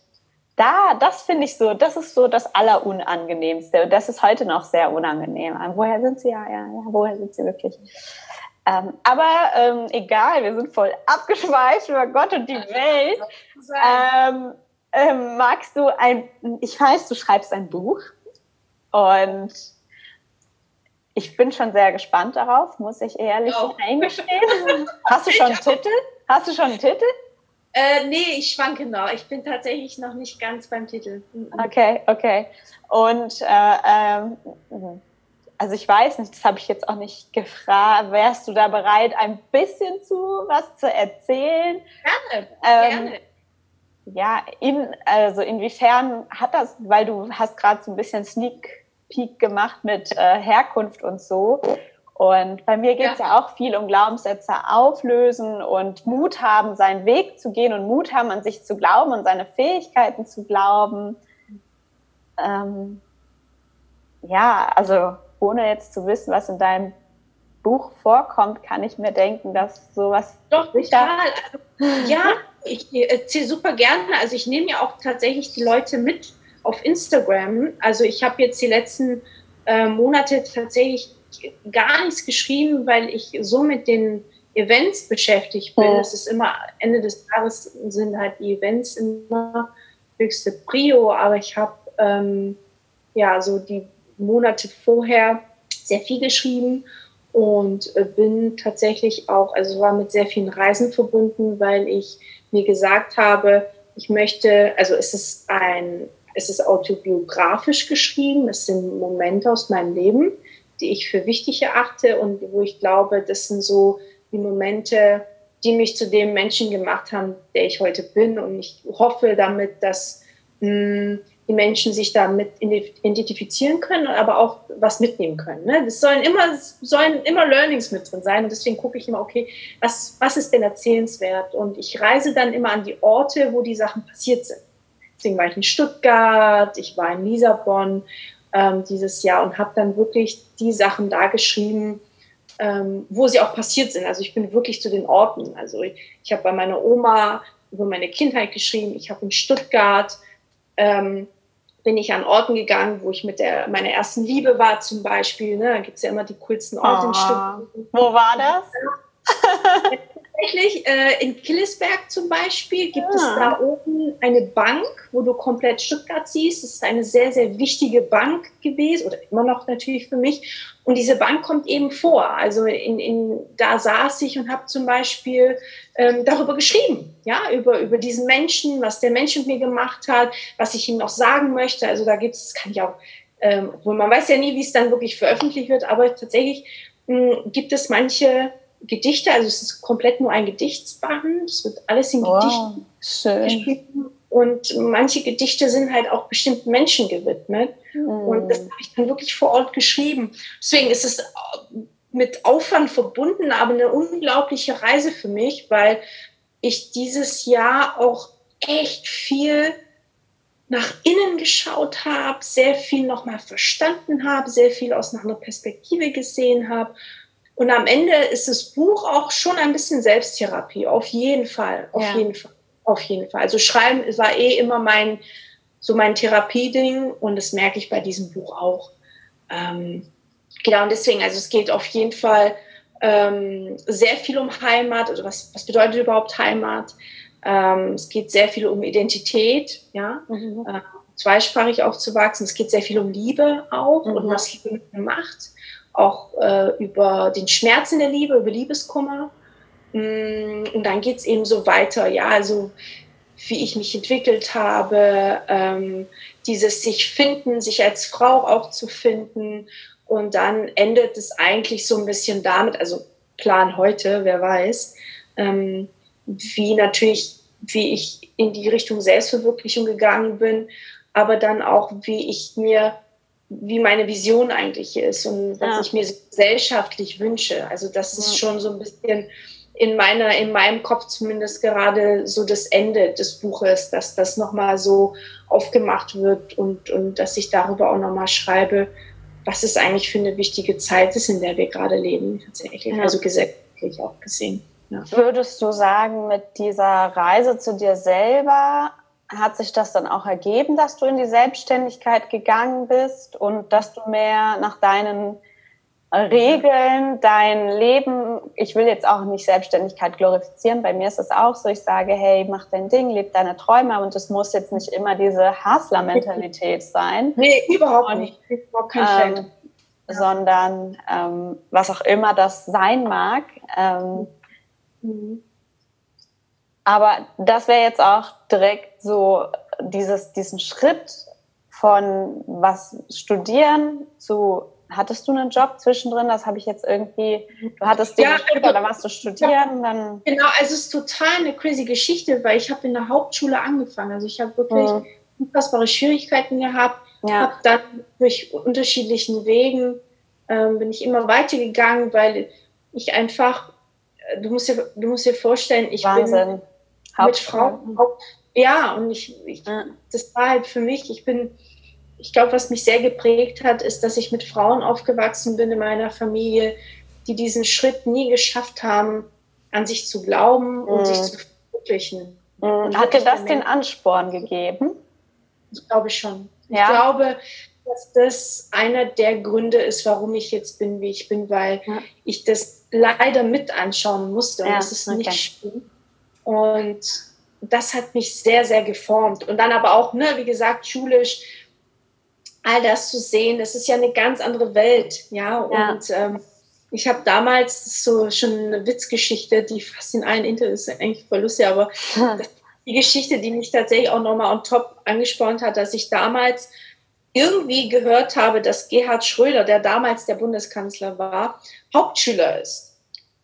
da, das finde ich so, das ist so das Allerunangenehmste. Und das ist heute noch sehr unangenehm. Woher sind sie? Ja, ja, ja, woher sind sie wirklich? Ähm, aber ähm, egal, wir sind voll abgeschweift über Gott und die Welt. Ähm, ähm, magst du ein, ich weiß, du schreibst ein Buch und ich bin schon sehr gespannt darauf, muss ich ehrlich oh. eingestehen. Hast du schon einen Titel? Hast du schon einen Titel? Äh, nee, ich schwanke noch. Ich bin tatsächlich noch nicht ganz beim Titel. Mhm. Okay, okay. Und äh, ähm, also ich weiß nicht, das habe ich jetzt auch nicht gefragt. Wärst du da bereit, ein bisschen zu was zu erzählen? Gerne, ähm, gerne. Ja, in, also inwiefern hat das, weil du hast gerade so ein bisschen Sneak Peek gemacht mit äh, Herkunft und so. Und bei mir geht es ja. ja. auch viel um Glaubenssätze auflösen und Mut haben, seinen Weg zu gehen und Mut haben, an sich zu glauben und seine Fähigkeiten zu glauben. Ähm, ja, also ohne jetzt zu wissen, was in deinem Buch vorkommt, kann ich mir denken, dass sowas. Doch, total. Also, ja, ich erzähle super gerne. Also ich nehme ja auch tatsächlich die Leute mit auf Instagram. Also ich habe jetzt die letzten äh, Monate tatsächlich gar nichts geschrieben, weil ich so mit den Events beschäftigt bin. Es ist immer Ende des Jahres sind halt die Events immer höchste Prio, aber ich habe ähm, ja so die Monate vorher sehr viel geschrieben und äh, bin tatsächlich auch, also war mit sehr vielen Reisen verbunden, weil ich mir gesagt habe, ich möchte, also es ist ein, es ist autobiografisch geschrieben, es sind Momente aus meinem Leben, die ich für wichtig erachte und wo ich glaube, das sind so die Momente, die mich zu dem Menschen gemacht haben, der ich heute bin. Und ich hoffe damit, dass mh, hm, die Menschen sich damit identifizieren können, aber auch was mitnehmen können. Ne? Das sollen immer, sollen immer Learnings mit drin sein. Und deswegen gucke ich immer, okay, was, was ist denn erzählenswert? Und ich reise dann immer an die Orte, wo die Sachen passiert sind. Deswegen war ich in Stuttgart, ich war in Lissabon ähm, dieses Jahr und habe dann wirklich die Sachen da geschrieben, ähm, wo sie auch passiert sind. Also ich bin wirklich zu den Orten. Also ich, ich habe bei meiner Oma über meine Kindheit geschrieben, ich habe in Stuttgart ähm, bin ich an Orten gegangen, wo ich mit der meiner ersten Liebe war zum Beispiel. Ne? Da gibt es ja immer die coolsten Orte oh. in Stuttgart. Wo war das? Tatsächlich, äh, in Killesberg zum Beispiel gibt ja. es ah. da oben eine Bank, wo du komplett Stuttgart siehst. Das ist eine sehr, sehr wichtige Bank gewesen oder immer noch natürlich für mich. Und diese Bank kommt eben vor. Also in, in, da saß ich und habe zum Beispiel ähm, darüber geschrieben, ja, über, über diesen Menschen, was der Mensch mit mir gemacht hat, was ich ihm noch sagen möchte. Also da gibt es, das kann ich auch, ähm, obwohl man weiß ja nie, wie es dann wirklich veröffentlicht wird, aber tatsächlich mh, hm, gibt es manche Gedichte, also es ist komplett nur ein Gedichtsband, es wird alles in wow, Gedichten geschrieben. Und manche Gedichte sind halt auch bestimmten Menschen gewidmet. Mhm. Und das habe ich dann wirklich vor Ort geschrieben. Deswegen ist es mit Aufwand verbunden, aber eine unglaubliche Reise für mich, weil ich dieses Jahr auch echt viel nach innen geschaut habe, sehr viel nochmal verstanden habe, sehr viel aus einer Perspektive gesehen habe und am Ende ist das Buch auch schon ein bisschen Selbsttherapie, auf jeden Fall, auf ja. jeden Fall, auf jeden Fall. Also Schreiben war eh immer mein, so mein Therapieding und das merke ich bei diesem Buch auch. Ähm, genau, und deswegen, also es geht auf jeden Fall ähm, sehr viel um Heimat, also was, was bedeutet überhaupt Heimat? Ähm, es geht sehr viel um Identität, ja, mhm. äh, zweisprachig aufzuwachsen. Es geht sehr viel um Liebe auch mhm. und was Liebe macht auch äh, über den Schmerz in der Liebe, über Liebeskummer. Mm, und dann geht es eben so weiter, ja, also wie ich mich entwickelt habe, ähm, dieses sich finden, sich als Frau auch zu finden. Und dann endet es eigentlich so ein bisschen damit, also Plan heute, wer weiß, ähm, wie natürlich, wie ich in die Richtung Selbstverwirklichung gegangen bin, aber dann auch, wie ich mir wie meine Vision eigentlich ist und was ja. ich mir gesellschaftlich wünsche. Also das ist schon so ein bisschen in meiner, in meinem Kopf zumindest gerade so das Ende des Buches, dass das nochmal so aufgemacht wird und, und dass ich darüber auch nochmal schreibe, was es eigentlich für eine wichtige Zeit ist, in der wir gerade leben, tatsächlich. Ja. Also gesellschaftlich auch gesehen. Ja. Würdest du sagen, mit dieser Reise zu dir selber hat sich das dann auch ergeben, dass du in die Selbstständigkeit gegangen bist und dass du mehr nach deinen Regeln, dein Leben, ich will jetzt auch nicht Selbstständigkeit glorifizieren, bei mir ist es auch so, ich sage, hey, mach dein Ding, leb deine Träume und es muss jetzt nicht immer diese Hustler-Mentalität sein. Nee, überhaupt und, nicht. Überhaupt kein ähm, ja. sondern ähm, was auch immer das sein mag. Ähm, mhm. Aber das wäre jetzt auch direkt so dieses, diesen Schritt von was studieren zu hattest du einen Job zwischendrin? Das habe ich jetzt irgendwie, du hattest den ja, also, oder warst du studieren? Dann genau, also es ist total eine crazy Geschichte, weil ich habe in der Hauptschule angefangen. Also ich habe wirklich mhm. unfassbare Schwierigkeiten gehabt, ja. habe dann durch unterschiedlichen Wegen ähm, bin ich immer weitergegangen, weil ich einfach, äh, du musst dir, du musst dir vorstellen, ich Wahnsinn. bin mit Frauen, ja, und ich, ich ja. das war halt für mich, ich bin, ich glaube, was mich sehr geprägt hat, ist, dass ich mit Frauen aufgewachsen bin in meiner Familie, die diesen Schritt nie geschafft haben, an sich zu glauben und mhm. sich zu verwirklichen. Mhm. Hat dir das den Ansporn gegeben? Ich glaube schon. Ja. Ich glaube, dass das einer der Gründe ist, warum ich jetzt bin, wie ich bin, weil ja. ich das leider mit anschauen musste und ja, das ist okay. nicht schön. Und das hat mich sehr, sehr geformt. Und dann aber auch, ne, wie gesagt, schulisch, all das zu sehen, das ist ja eine ganz andere Welt, ja. Und Ähm, ich habe damals so schon eine Witzgeschichte, die fast in allen Interviews ist eigentlich voll lustig, aber hm. die Geschichte, die mich tatsächlich auch nochmal on top angespornt hat, dass ich damals irgendwie gehört habe, dass Gerhard Schröder, der damals der Bundeskanzler war, Hauptschüler ist.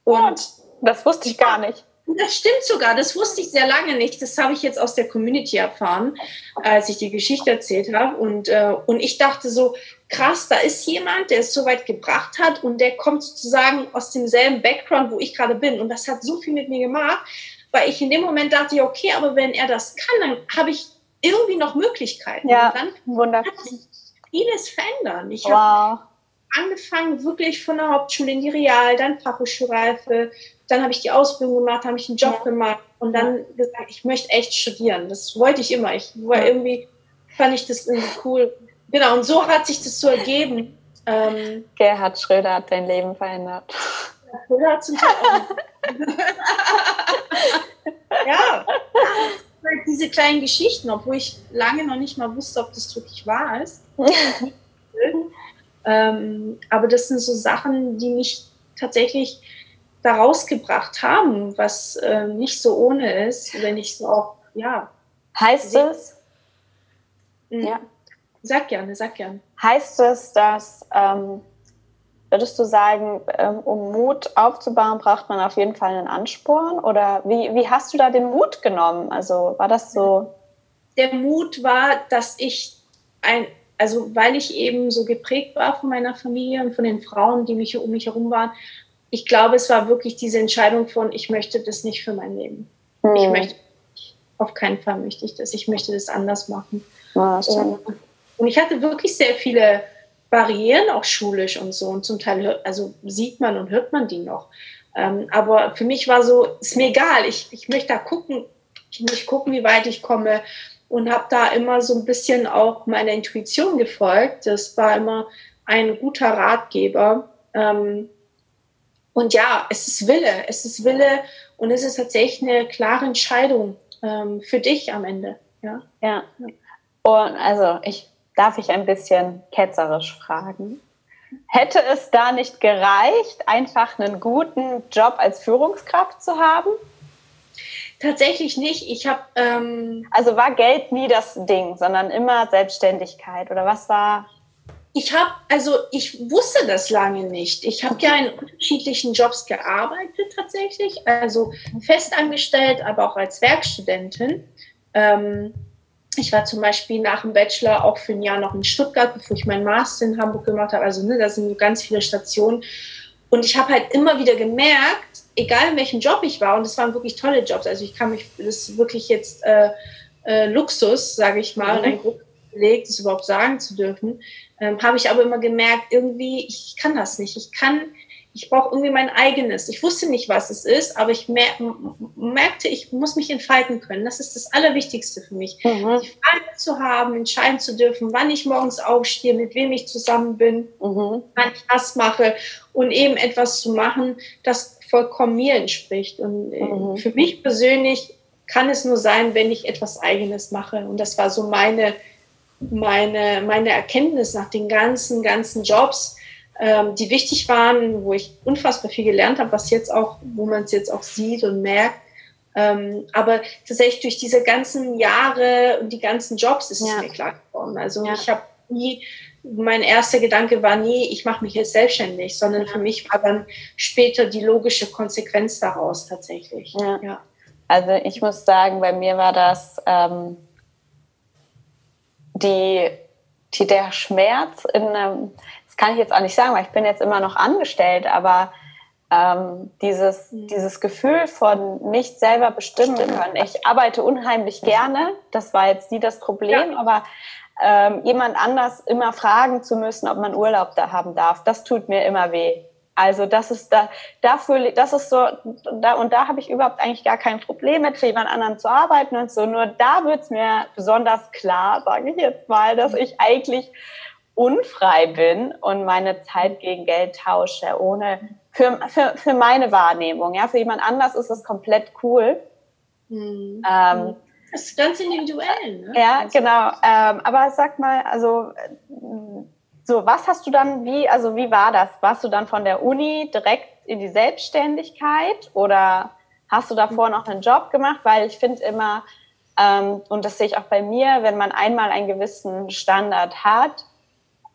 Und das wusste ich gar nicht. Das stimmt sogar, das wusste ich sehr lange nicht. Das habe ich jetzt aus der Community erfahren, als ich die Geschichte erzählt habe. Und, äh, und ich dachte so, krass, da ist jemand, der es so weit gebracht hat und der kommt sozusagen aus demselben Background, wo ich gerade bin. Und das hat so viel mit mir gemacht, weil ich in dem Moment dachte, okay, aber wenn er das kann, dann habe ich irgendwie noch Möglichkeiten. Ja, und dann wunderbar. sich vieles verändern. Ich wow. habe angefangen wirklich von der Hauptschule in die Real, dann Fachhochschulreife, dann habe ich die Ausbildung gemacht, habe ich einen Job ja. gemacht und dann gesagt, ich möchte echt studieren. Das wollte ich immer. Ich war irgendwie, fand ich das irgendwie cool. Genau, und so hat sich das so ergeben. Ähm, Gerhard Schröder hat dein Leben verändert. Schröder hat zum Teil auch. ja, diese kleinen Geschichten, obwohl ich lange noch nicht mal wusste, ob das wirklich wahr ist. ähm, aber das sind so Sachen, die mich tatsächlich da rausgebracht haben, was äh, nicht so ohne ist, wenn ich so auch, ja. Heißt es? Mhm. Ja. Sag gerne, sag gerne. Heißt es, dass, ähm, würdest du sagen, ähm, um Mut aufzubauen, braucht man auf jeden Fall einen Ansporn? Oder wie, wie hast du da den Mut genommen? Also war das so? Der Mut war, dass ich ein, also weil ich eben so geprägt war von meiner Familie und von den Frauen, die mich um mich herum waren, ich glaube, es war wirklich diese Entscheidung von, ich möchte das nicht für mein Leben. Mhm. Ich möchte, auf keinen Fall möchte ich das. Ich möchte das anders machen. Ja, und, und ich hatte wirklich sehr viele Barrieren, auch schulisch und so. Und zum Teil, also sieht man und hört man die noch. Ähm, aber für mich war so, ist mir egal. Ich, ich möchte da gucken, ich möchte gucken, wie weit ich komme. Und habe da immer so ein bisschen auch meiner Intuition gefolgt. Das war immer ein guter Ratgeber. Ähm, und ja, es ist Wille, es ist Wille und es ist tatsächlich eine klare Entscheidung ähm, für dich am Ende. Ja. ja. Und also ich darf ich ein bisschen ketzerisch fragen. Hätte es da nicht gereicht, einfach einen guten Job als Führungskraft zu haben? Tatsächlich nicht. Ich habe ähm also war Geld nie das Ding, sondern immer Selbstständigkeit oder was war? Ich habe, also ich wusste das lange nicht. Ich habe ja in unterschiedlichen Jobs gearbeitet tatsächlich, also festangestellt, aber auch als Werkstudentin. Ähm, ich war zum Beispiel nach dem Bachelor auch für ein Jahr noch in Stuttgart, bevor ich meinen Master in Hamburg gemacht habe. Also ne, da sind so ganz viele Stationen. Und ich habe halt immer wieder gemerkt, egal in welchem Job ich war, und es waren wirklich tolle Jobs. Also ich kann mich, das ist wirklich jetzt äh, äh, Luxus, sage ich mal, mhm. ein großes Beleg, das überhaupt sagen zu dürfen ähm, habe ich aber immer gemerkt, irgendwie, ich kann das nicht. Ich kann, ich brauche irgendwie mein eigenes. Ich wusste nicht, was es ist, aber ich mer merkte, ich muss mich entfalten können. Das ist das Allerwichtigste für mich. Mhm. Die Freiheit zu haben, entscheiden zu dürfen, wann ich morgens aufstehe, mit wem ich zusammen bin, mhm. wann ich das mache und eben etwas zu machen, das vollkommen mir entspricht. Und äh, mhm. für mich persönlich kann es nur sein, wenn ich etwas Eigenes mache. Und das war so meine meine, meine Erkenntnis nach den ganzen, ganzen Jobs, ähm, die wichtig waren, wo ich unfassbar viel gelernt habe, was jetzt auch, wo man es jetzt auch sieht und merkt. Ähm, aber tatsächlich durch diese ganzen Jahre und die ganzen Jobs ist ja. es mir klar geworden. Also ja. ich habe nie, mein erster Gedanke war nie, ich mache mich jetzt selbstständig, sondern für mich war dann später die logische Konsequenz daraus tatsächlich. Ja. Also ich muss sagen, bei mir war das ähm, die, die, der Schmerz in einem, das kann ich jetzt auch nicht sagen, weil ich bin jetzt immer noch angestellt, aber ähm, dieses, mhm. dieses Gefühl von nicht selber bestimmen können. Ich arbeite unheimlich gerne, das war jetzt nie das Problem, ja. aber ähm, jemand anders immer fragen zu müssen, ob man Urlaub da haben darf, das tut mir immer weh. Also das ist da, dafür, das ist so, da, und da habe ich überhaupt eigentlich gar kein Problem mit, für jemand anderen zu arbeiten und so. Nur da wird es mir besonders klar, sage ich jetzt mal, dass ich eigentlich unfrei bin und meine Zeit gegen Geld tausche, ohne für, für, für meine Wahrnehmung. Ja, für jemand anders ist es komplett cool. Mhm. Ähm, das ist ganz individuell. Ne? Ja, also. genau. Ähm, aber sag mal, also so, was hast du dann, wie, also wie war das? Warst du dann von der Uni direkt in die Selbstständigkeit oder hast du davor noch einen Job gemacht? Weil ich finde immer, ähm, und das sehe ich auch bei mir, wenn man einmal einen gewissen Standard hat,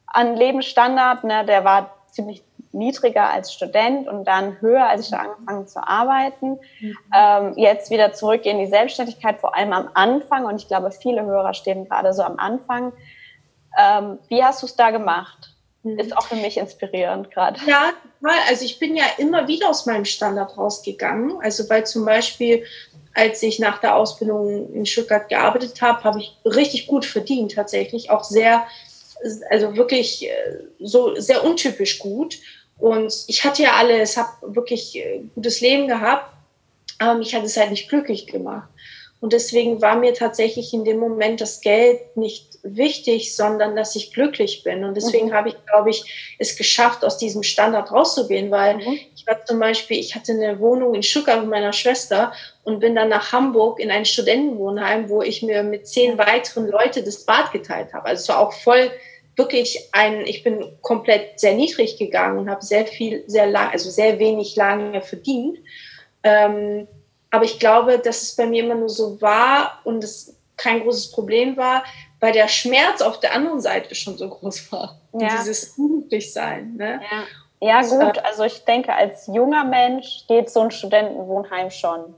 an Lebensstandard, ne, der war ziemlich niedriger als Student und dann höher, als ich da angefangen zu arbeiten. Mhm. Ähm, jetzt wieder zurück in die Selbstständigkeit, vor allem am Anfang. Und ich glaube, viele Hörer stehen gerade so am Anfang. Ähm, wie hast du es da gemacht? Mhm. Ist auch für mich inspirierend gerade. Ja, also ich bin ja immer wieder aus meinem Standard rausgegangen. Also weil zum Beispiel, als ich nach der Ausbildung in Stuttgart gearbeitet habe, habe ich richtig gut verdient tatsächlich, auch sehr, also wirklich äh, so sehr untypisch gut. Und ich hatte ja alles, habe wirklich äh, gutes Leben gehabt, aber mich hat es halt nicht glücklich gemacht. Und deswegen war mir tatsächlich in dem Moment das Geld nicht wichtig, sondern dass ich glücklich bin. Und deswegen mhm. habe ich, glaube ich, es geschafft, aus diesem Standard rauszugehen, weil mhm. ich war zum Beispiel, ich hatte eine Wohnung in Stuttgart mit meiner Schwester und bin dann nach Hamburg in ein Studentenwohnheim, wo ich mir mit zehn weiteren Leuten das Bad geteilt habe. Also es war auch voll wirklich ein, ich bin komplett sehr niedrig gegangen und habe sehr viel, sehr lang, also sehr wenig lange verdient. Ähm, aber ich glaube, dass es bei mir immer nur so war und es kein großes Problem war, weil der Schmerz auf der anderen Seite schon so groß war. Ja. Dieses Jugendlichsein. Ne? Ja. ja, gut. Also ich denke, als junger Mensch geht so ein Studentenwohnheim schon.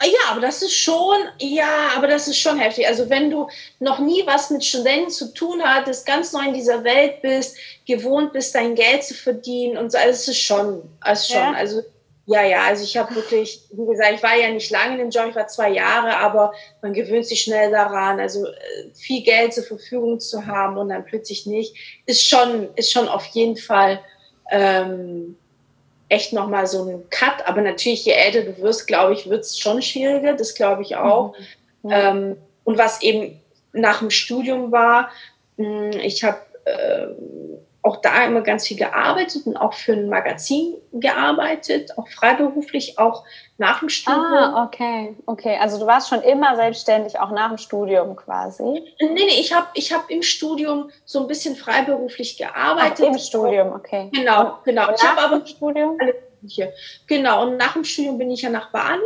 Ja, aber das ist schon, ja, aber das ist schon heftig. Also wenn du noch nie was mit Studenten zu tun hattest, ganz neu in dieser Welt bist, gewohnt bist, dein Geld zu verdienen und so, also es ist schon, also schon, ja. also ja, ja, also ich habe wirklich, wie gesagt, ich war ja nicht lange in dem Job, ich war zwei Jahre, aber man gewöhnt sich schnell daran. Also äh, viel Geld zur Verfügung zu haben und dann plötzlich nicht, ist schon, ist schon auf jeden Fall ähm, echt nochmal so ein Cut. Aber natürlich, je älter du wirst, glaube ich, wird es schon schwieriger. Das glaube ich auch. Mhm. Ähm, und was eben nach dem Studium war, hm, ich habe äh, auch da immer ganz viel gearbeitet und auch für ein Magazin gearbeitet, auch freiberuflich, auch nach dem Studium. Ah, okay, okay. Also du warst schon immer selbstständig, auch nach dem Studium quasi? Nee, nee, ich habe ich hab im Studium so ein bisschen freiberuflich gearbeitet. Ach, Im Studium, okay. Genau, genau. Und ich habe aber im Studium? Genau, und nach dem Studium bin ich ja nach Bali.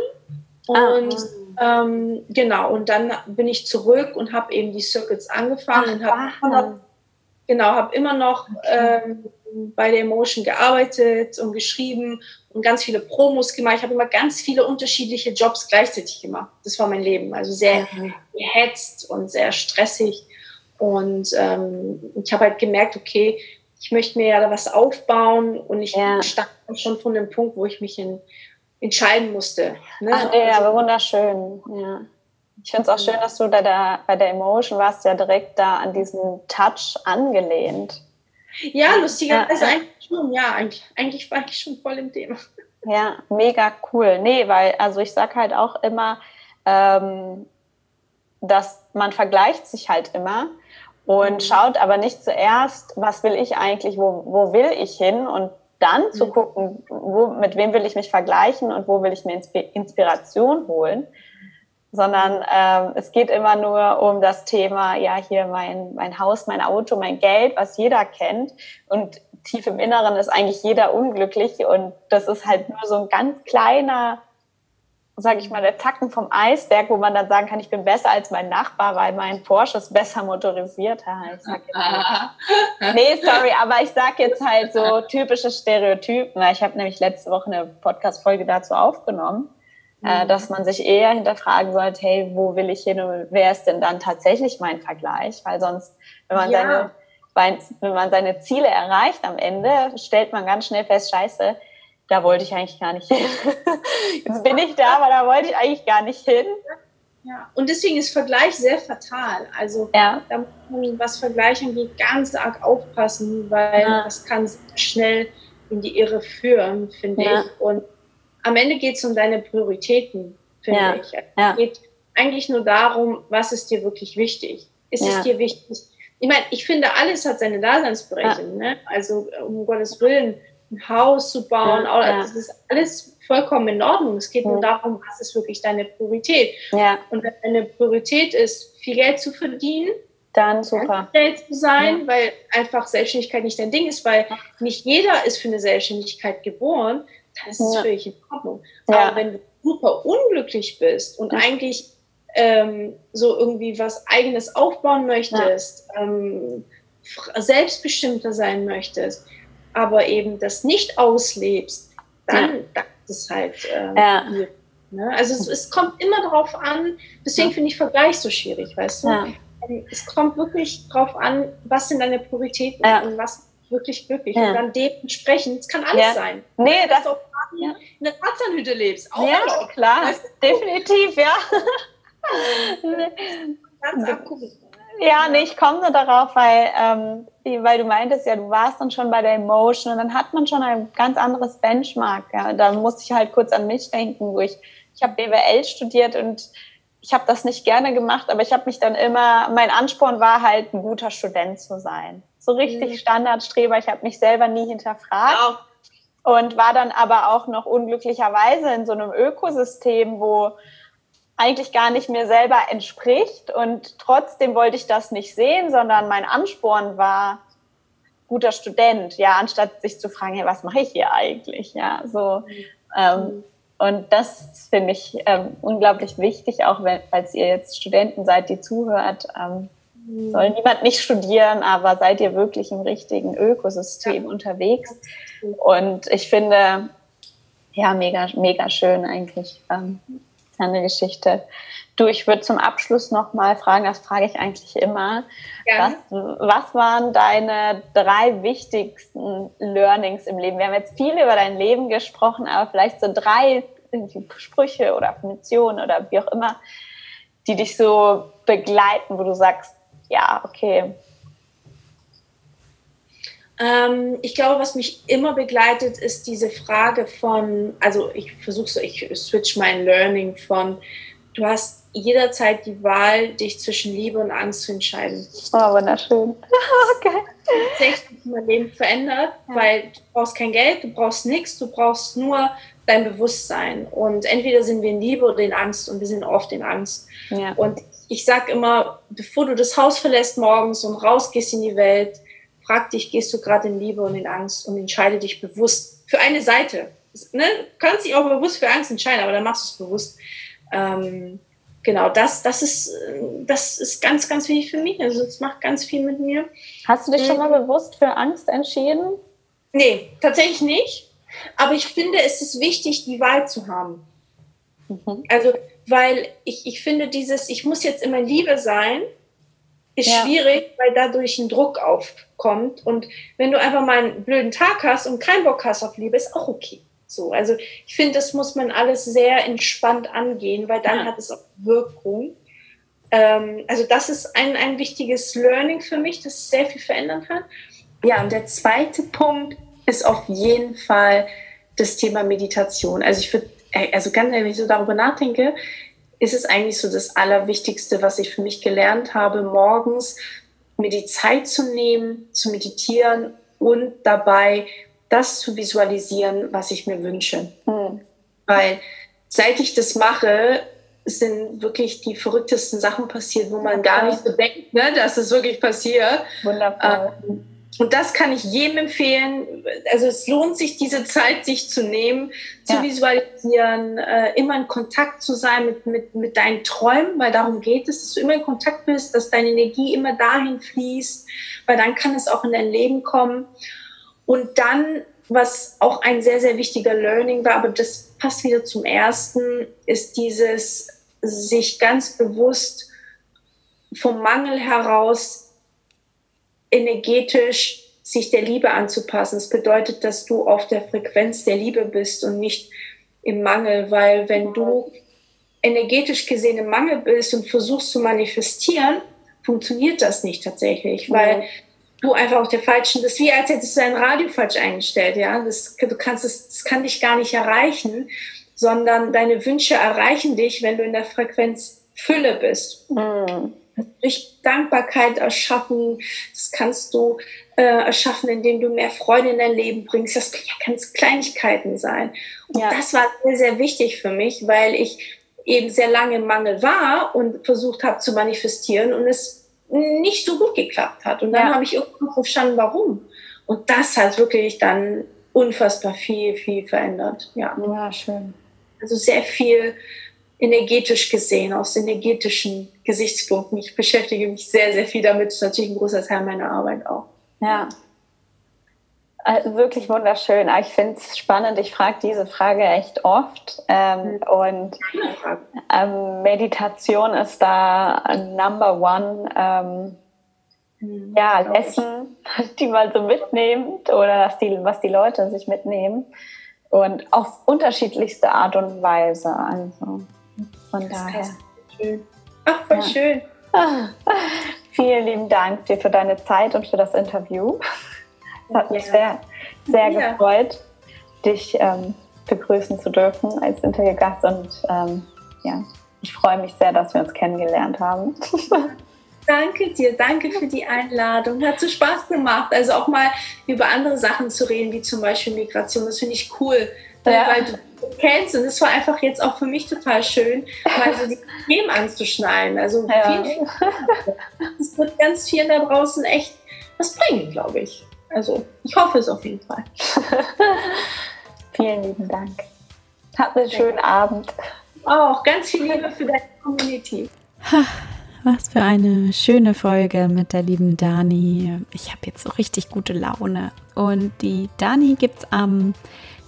Ah, und ah. ähm, genau, und dann bin ich zurück und habe eben die Circuits angefangen Ach, und habe genau, habe immer noch okay. ähm, bei der Emotion gearbeitet und geschrieben und ganz viele Promos gemacht. Ich habe immer ganz viele unterschiedliche Jobs gleichzeitig gemacht. Das war mein Leben. Also sehr gehetzt und sehr stressig. Und ähm, ich habe halt gemerkt, okay, ich möchte mir ja da was aufbauen und ich ja. stand schon von dem Punkt, wo ich mich in, entscheiden musste. Ne? Ach, ja, also, wunderschön. Ja. Ich finde es auch schön, dass du da, da bei der Emotion warst, ja direkt da an diesen Touch angelehnt. Ja, lustigerweise ja, eigentlich schon, ja, eigentlich, eigentlich war ich schon voll im Thema. Ja, mega cool. Nee, weil, also ich sag halt auch immer, ähm, dass man vergleicht sich halt immer und mhm. schaut aber nicht zuerst, was will ich eigentlich, wo, wo will ich hin und dann mhm. zu gucken, wo, mit wem will ich mich vergleichen und wo will ich mir Inspiration holen. Sondern ähm, es geht immer nur um das Thema, ja, hier mein, mein Haus, mein Auto, mein Geld, was jeder kennt. Und tief im Inneren ist eigentlich jeder unglücklich und das ist halt nur so ein ganz kleiner, sage ich mal, der Zacken vom Eisberg, wo man dann sagen kann, ich bin besser als mein Nachbar, weil mein Porsche ist besser motorisiert. Ich sag jetzt nee, sorry, aber ich sag jetzt halt so typische Stereotypen. Ich habe nämlich letzte Woche eine Podcast-Folge dazu aufgenommen, mhm. dass man sich eher hinterfragen sollte, hey, wo will ich hin und wer ist denn dann tatsächlich mein Vergleich? Weil sonst, wenn man ja. seine weil wenn man seine Ziele erreicht am Ende, stellt man ganz schnell fest, scheiße, da wollte ich eigentlich gar nicht hin. Jetzt bin ich da, aber da wollte ich eigentlich gar nicht hin. Ja, und deswegen ist Vergleich sehr fatal. Also ja. da muss man, was Vergleich angeht, ganz arg aufpassen, weil ja. das kann schnell in die Irre führen, finde ja. ich. Und am Ende geht es um deine Prioritäten, finde ich. Es geht eigentlich nur darum, was ist dir wirklich wichtig. Ist es dir wichtig, ich meine, ich finde, alles hat seine Daseinsberechtigung. Ja. Ne? Also um Gottes Willen, ein Haus zu bauen, ja, ja. das ist alles vollkommen in Ordnung. Es geht nur darum, was ist wirklich deine Priorität. Ja. Und wenn deine Priorität ist, viel Geld zu verdienen, dann super. Geld zu sein, ja. weil einfach Selbstständigkeit nicht dein Ding ist, weil nicht jeder ist für eine Selbstständigkeit geboren, dann ist ja. völlig in Ordnung. Ja. Aber wenn du super unglücklich bist und eigentlich ähm, so irgendwie was Eigenes aufbauen möchtest, ja. ähm, selbstbestimmter sein möchtest, aber eben das nicht auslebst, dann, ja. ist es halt ähm, ja. ne? Also es, es, kommt immer darauf an, deswegen ja. finde ich Vergleich so schwierig, weißt du? Ähm, es kommt wirklich darauf an, was sind deine Prioritäten und was wirklich glücklich. Und dann dementsprechend, es kann alles sein. Nee, das, das auch in der Tarzanhütte lebst. Auch ja, erlaubt. klar, weißt du? definitiv, ja. Ganz abgucken. Ja, nee, ich komme nur darauf, weil, ähm, weil du meintest ja, du warst dann schon bei der Emotion und dann hat man schon ein ganz anderes Benchmark. Ja. Da musste ich halt kurz an mich denken, wo ich, ich habe BWL studiert und ich habe das nicht gerne gemacht, aber ich habe mich dann immer, mein Ansporn war halt, ein guter Student zu sein. So richtig mhm. Standardstreber, ich habe mich selber nie hinterfragt. Wow. Und war dann aber auch noch unglücklicherweise in so einem Ökosystem, wo eigentlich gar nicht mir selber entspricht. Und trotzdem wollte ich das nicht sehen, sondern mein Ansporn war guter Student, ja, anstatt sich zu fragen, hey, was mache ich hier eigentlich? Ja, so. Ähm, und das finde ich ähm, unglaublich wichtig, auch wenn, falls ihr jetzt Studenten seid, die zuhört. Ähm, soll niemand nicht studieren, aber seid ihr wirklich im richtigen Ökosystem ja. unterwegs. Und ich finde, ja, mega, mega schön eigentlich. Ähm, eine Geschichte. Du, ich würde zum Abschluss noch mal fragen, das frage ich eigentlich immer. Was, was waren deine drei wichtigsten Learnings im Leben? Wir haben jetzt viel über dein Leben gesprochen, aber vielleicht so drei Sprüche oder Affirmationen oder wie auch immer, die dich so begleiten, wo du sagst, ja, okay, ähm, ich glaube, was mich immer begleitet, ist diese Frage von, also ich versuche so, ich switch mein Learning von, du hast jederzeit die Wahl, dich zwischen Liebe und Angst zu entscheiden. Oh, wunderschön. okay. Tatsächlich mein Leben verändert, ja. weil du brauchst kein Geld, du brauchst nichts, du brauchst nur dein Bewusstsein. Und entweder sind wir in Liebe oder in Angst und wir sind oft in Angst. Ja. Und ich sage immer, bevor du das Haus verlässt morgens und rausgehst in die Welt, frag dich, gehst du gerade in Liebe und in Angst und entscheide dich bewusst für eine Seite. Ne? Du kannst dich auch bewusst für Angst entscheiden, aber dann machst du es bewusst. Ähm, genau, das, das, ist, das ist ganz, ganz wichtig für mich. Also es macht ganz viel mit mir. Hast du dich schon mal bewusst für Angst entschieden? Nee, tatsächlich nicht. Aber ich finde, es ist wichtig, die Wahl zu haben. Mhm. Also, weil ich, ich finde dieses, ich muss jetzt immer Liebe sein, ist ja. schwierig, weil dadurch ein Druck aufkommt. Und wenn du einfach mal einen blöden Tag hast und keinen Bock hast auf Liebe, ist auch okay. So, also ich finde, das muss man alles sehr entspannt angehen, weil dann ja. hat es auch Wirkung. Ähm, also das ist ein, ein wichtiges Learning für mich, das sehr viel verändern kann. Ja, und der zweite Punkt ist auf jeden Fall das Thema Meditation. Also ich würde, also ganz ehrlich, wenn ich so darüber nachdenke, ist es eigentlich so das Allerwichtigste, was ich für mich gelernt habe, morgens mir die Zeit zu nehmen, zu meditieren und dabei das zu visualisieren, was ich mir wünsche. Mhm. Weil seit ich das mache, sind wirklich die verrücktesten Sachen passiert, wo man gar nicht so denkt, ne, dass es wirklich passiert. Wundervoll. Ähm, und das kann ich jedem empfehlen. Also es lohnt sich, diese Zeit sich zu nehmen, zu ja. visualisieren, äh, immer in Kontakt zu sein mit, mit, mit deinen Träumen, weil darum geht es, dass du immer in Kontakt bist, dass deine Energie immer dahin fließt, weil dann kann es auch in dein Leben kommen. Und dann, was auch ein sehr, sehr wichtiger Learning war, aber das passt wieder zum ersten, ist dieses sich ganz bewusst vom Mangel heraus energetisch sich der Liebe anzupassen. Das bedeutet, dass du auf der Frequenz der Liebe bist und nicht im Mangel, weil wenn du energetisch gesehen im Mangel bist und versuchst zu manifestieren, funktioniert das nicht tatsächlich, weil du einfach auf der falschen, das ist wie als hättest du dein Radio falsch eingestellt, ja, das, du kannst es, das kann dich gar nicht erreichen, sondern deine Wünsche erreichen dich, wenn du in der Frequenz Fülle bist. Mhm durch Dankbarkeit erschaffen. Das kannst du äh, erschaffen, indem du mehr Freude in dein Leben bringst. Das können ja ganz Kleinigkeiten sein. Und ja. das war sehr, sehr wichtig für mich, weil ich eben sehr lange im Mangel war und versucht habe zu manifestieren und es nicht so gut geklappt hat. Und dann ja. habe ich irgendwann verstanden, warum. Und das hat wirklich dann unfassbar viel, viel verändert. Ja, ja schön. Also sehr viel energetisch gesehen, aus energetischen Gesichtspunkten. Ich beschäftige mich sehr, sehr viel damit. Das ist natürlich ein großer Teil meiner Arbeit auch. Ja. Also wirklich wunderschön. Ich finde es spannend. Ich frage diese Frage echt oft. Ähm, und ähm, Meditation ist da Number One. Ähm, mhm. ja, Lesson, die man so mitnimmt oder dass die, was die Leute sich mitnehmen. Und auf unterschiedlichste Art und Weise. Also. Von daher. Schön. Ach, voll ja. schön. Ah, vielen lieben Dank dir für deine Zeit und für das Interview. Es hat mich sehr, sehr ja. gefreut, dich ähm, begrüßen zu dürfen als Interviewgast und ähm, ja, ich freue mich sehr, dass wir uns kennengelernt haben. Danke dir, danke für die Einladung. Hat so Spaß gemacht. Also auch mal über andere Sachen zu reden, wie zum Beispiel Migration, das finde ich cool. Ja. Weil du kennst. Und es war einfach jetzt auch für mich total schön, mal so die Themen anzuschneiden. Also ja. es wird ganz vielen da draußen echt was bringen, glaube ich. Also ich hoffe es auf jeden Fall. Vielen lieben Dank. Habt einen schönen Abend. Auch ganz viel Liebe für deine Community. Was für eine schöne Folge mit der lieben Dani. Ich habe jetzt so richtig gute Laune. Und die Dani gibt es am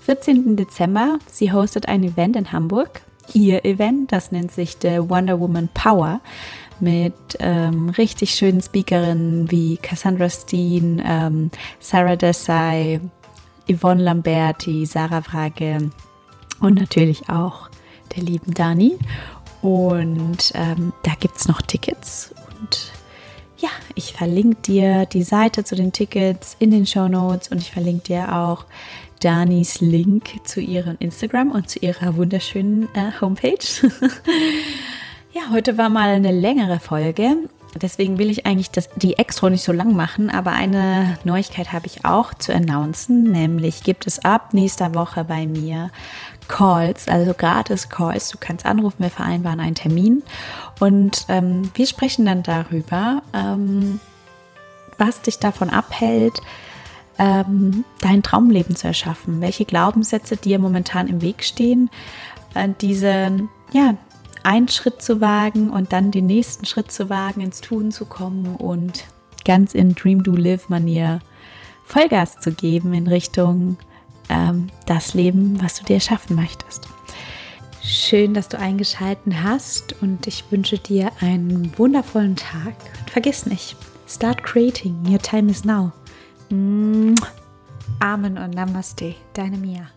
14. Dezember. Sie hostet ein Event in Hamburg. Ihr Event, das nennt sich The Wonder Woman Power mit ähm, richtig schönen Speakerinnen wie Cassandra Steen, ähm, Sarah Desai, Yvonne Lamberti, Sarah Frage und natürlich auch der lieben Dani. Und ähm, da gibt es noch Tickets. Und ja, ich verlinke dir die Seite zu den Tickets in den Show Notes und ich verlinke dir auch Danis Link zu ihrem Instagram und zu ihrer wunderschönen äh, Homepage. ja, heute war mal eine längere Folge. Deswegen will ich eigentlich das, die Extra nicht so lang machen, aber eine Neuigkeit habe ich auch zu announcen, nämlich gibt es ab nächster Woche bei mir Calls, also gratis Calls. Du kannst anrufen, wir vereinbaren einen Termin und ähm, wir sprechen dann darüber, ähm, was dich davon abhält, ähm, dein Traumleben zu erschaffen, welche Glaubenssätze dir momentan im Weg stehen, äh, diesen, ja, einen Schritt zu wagen und dann den nächsten Schritt zu wagen, ins Tun zu kommen und ganz in Dream Do Live Manier Vollgas zu geben in Richtung ähm, das Leben, was du dir erschaffen möchtest. Schön, dass du eingeschalten hast und ich wünsche dir einen wundervollen Tag. Und vergiss nicht, start creating, your time is now. Amen und Namaste, deine Mia.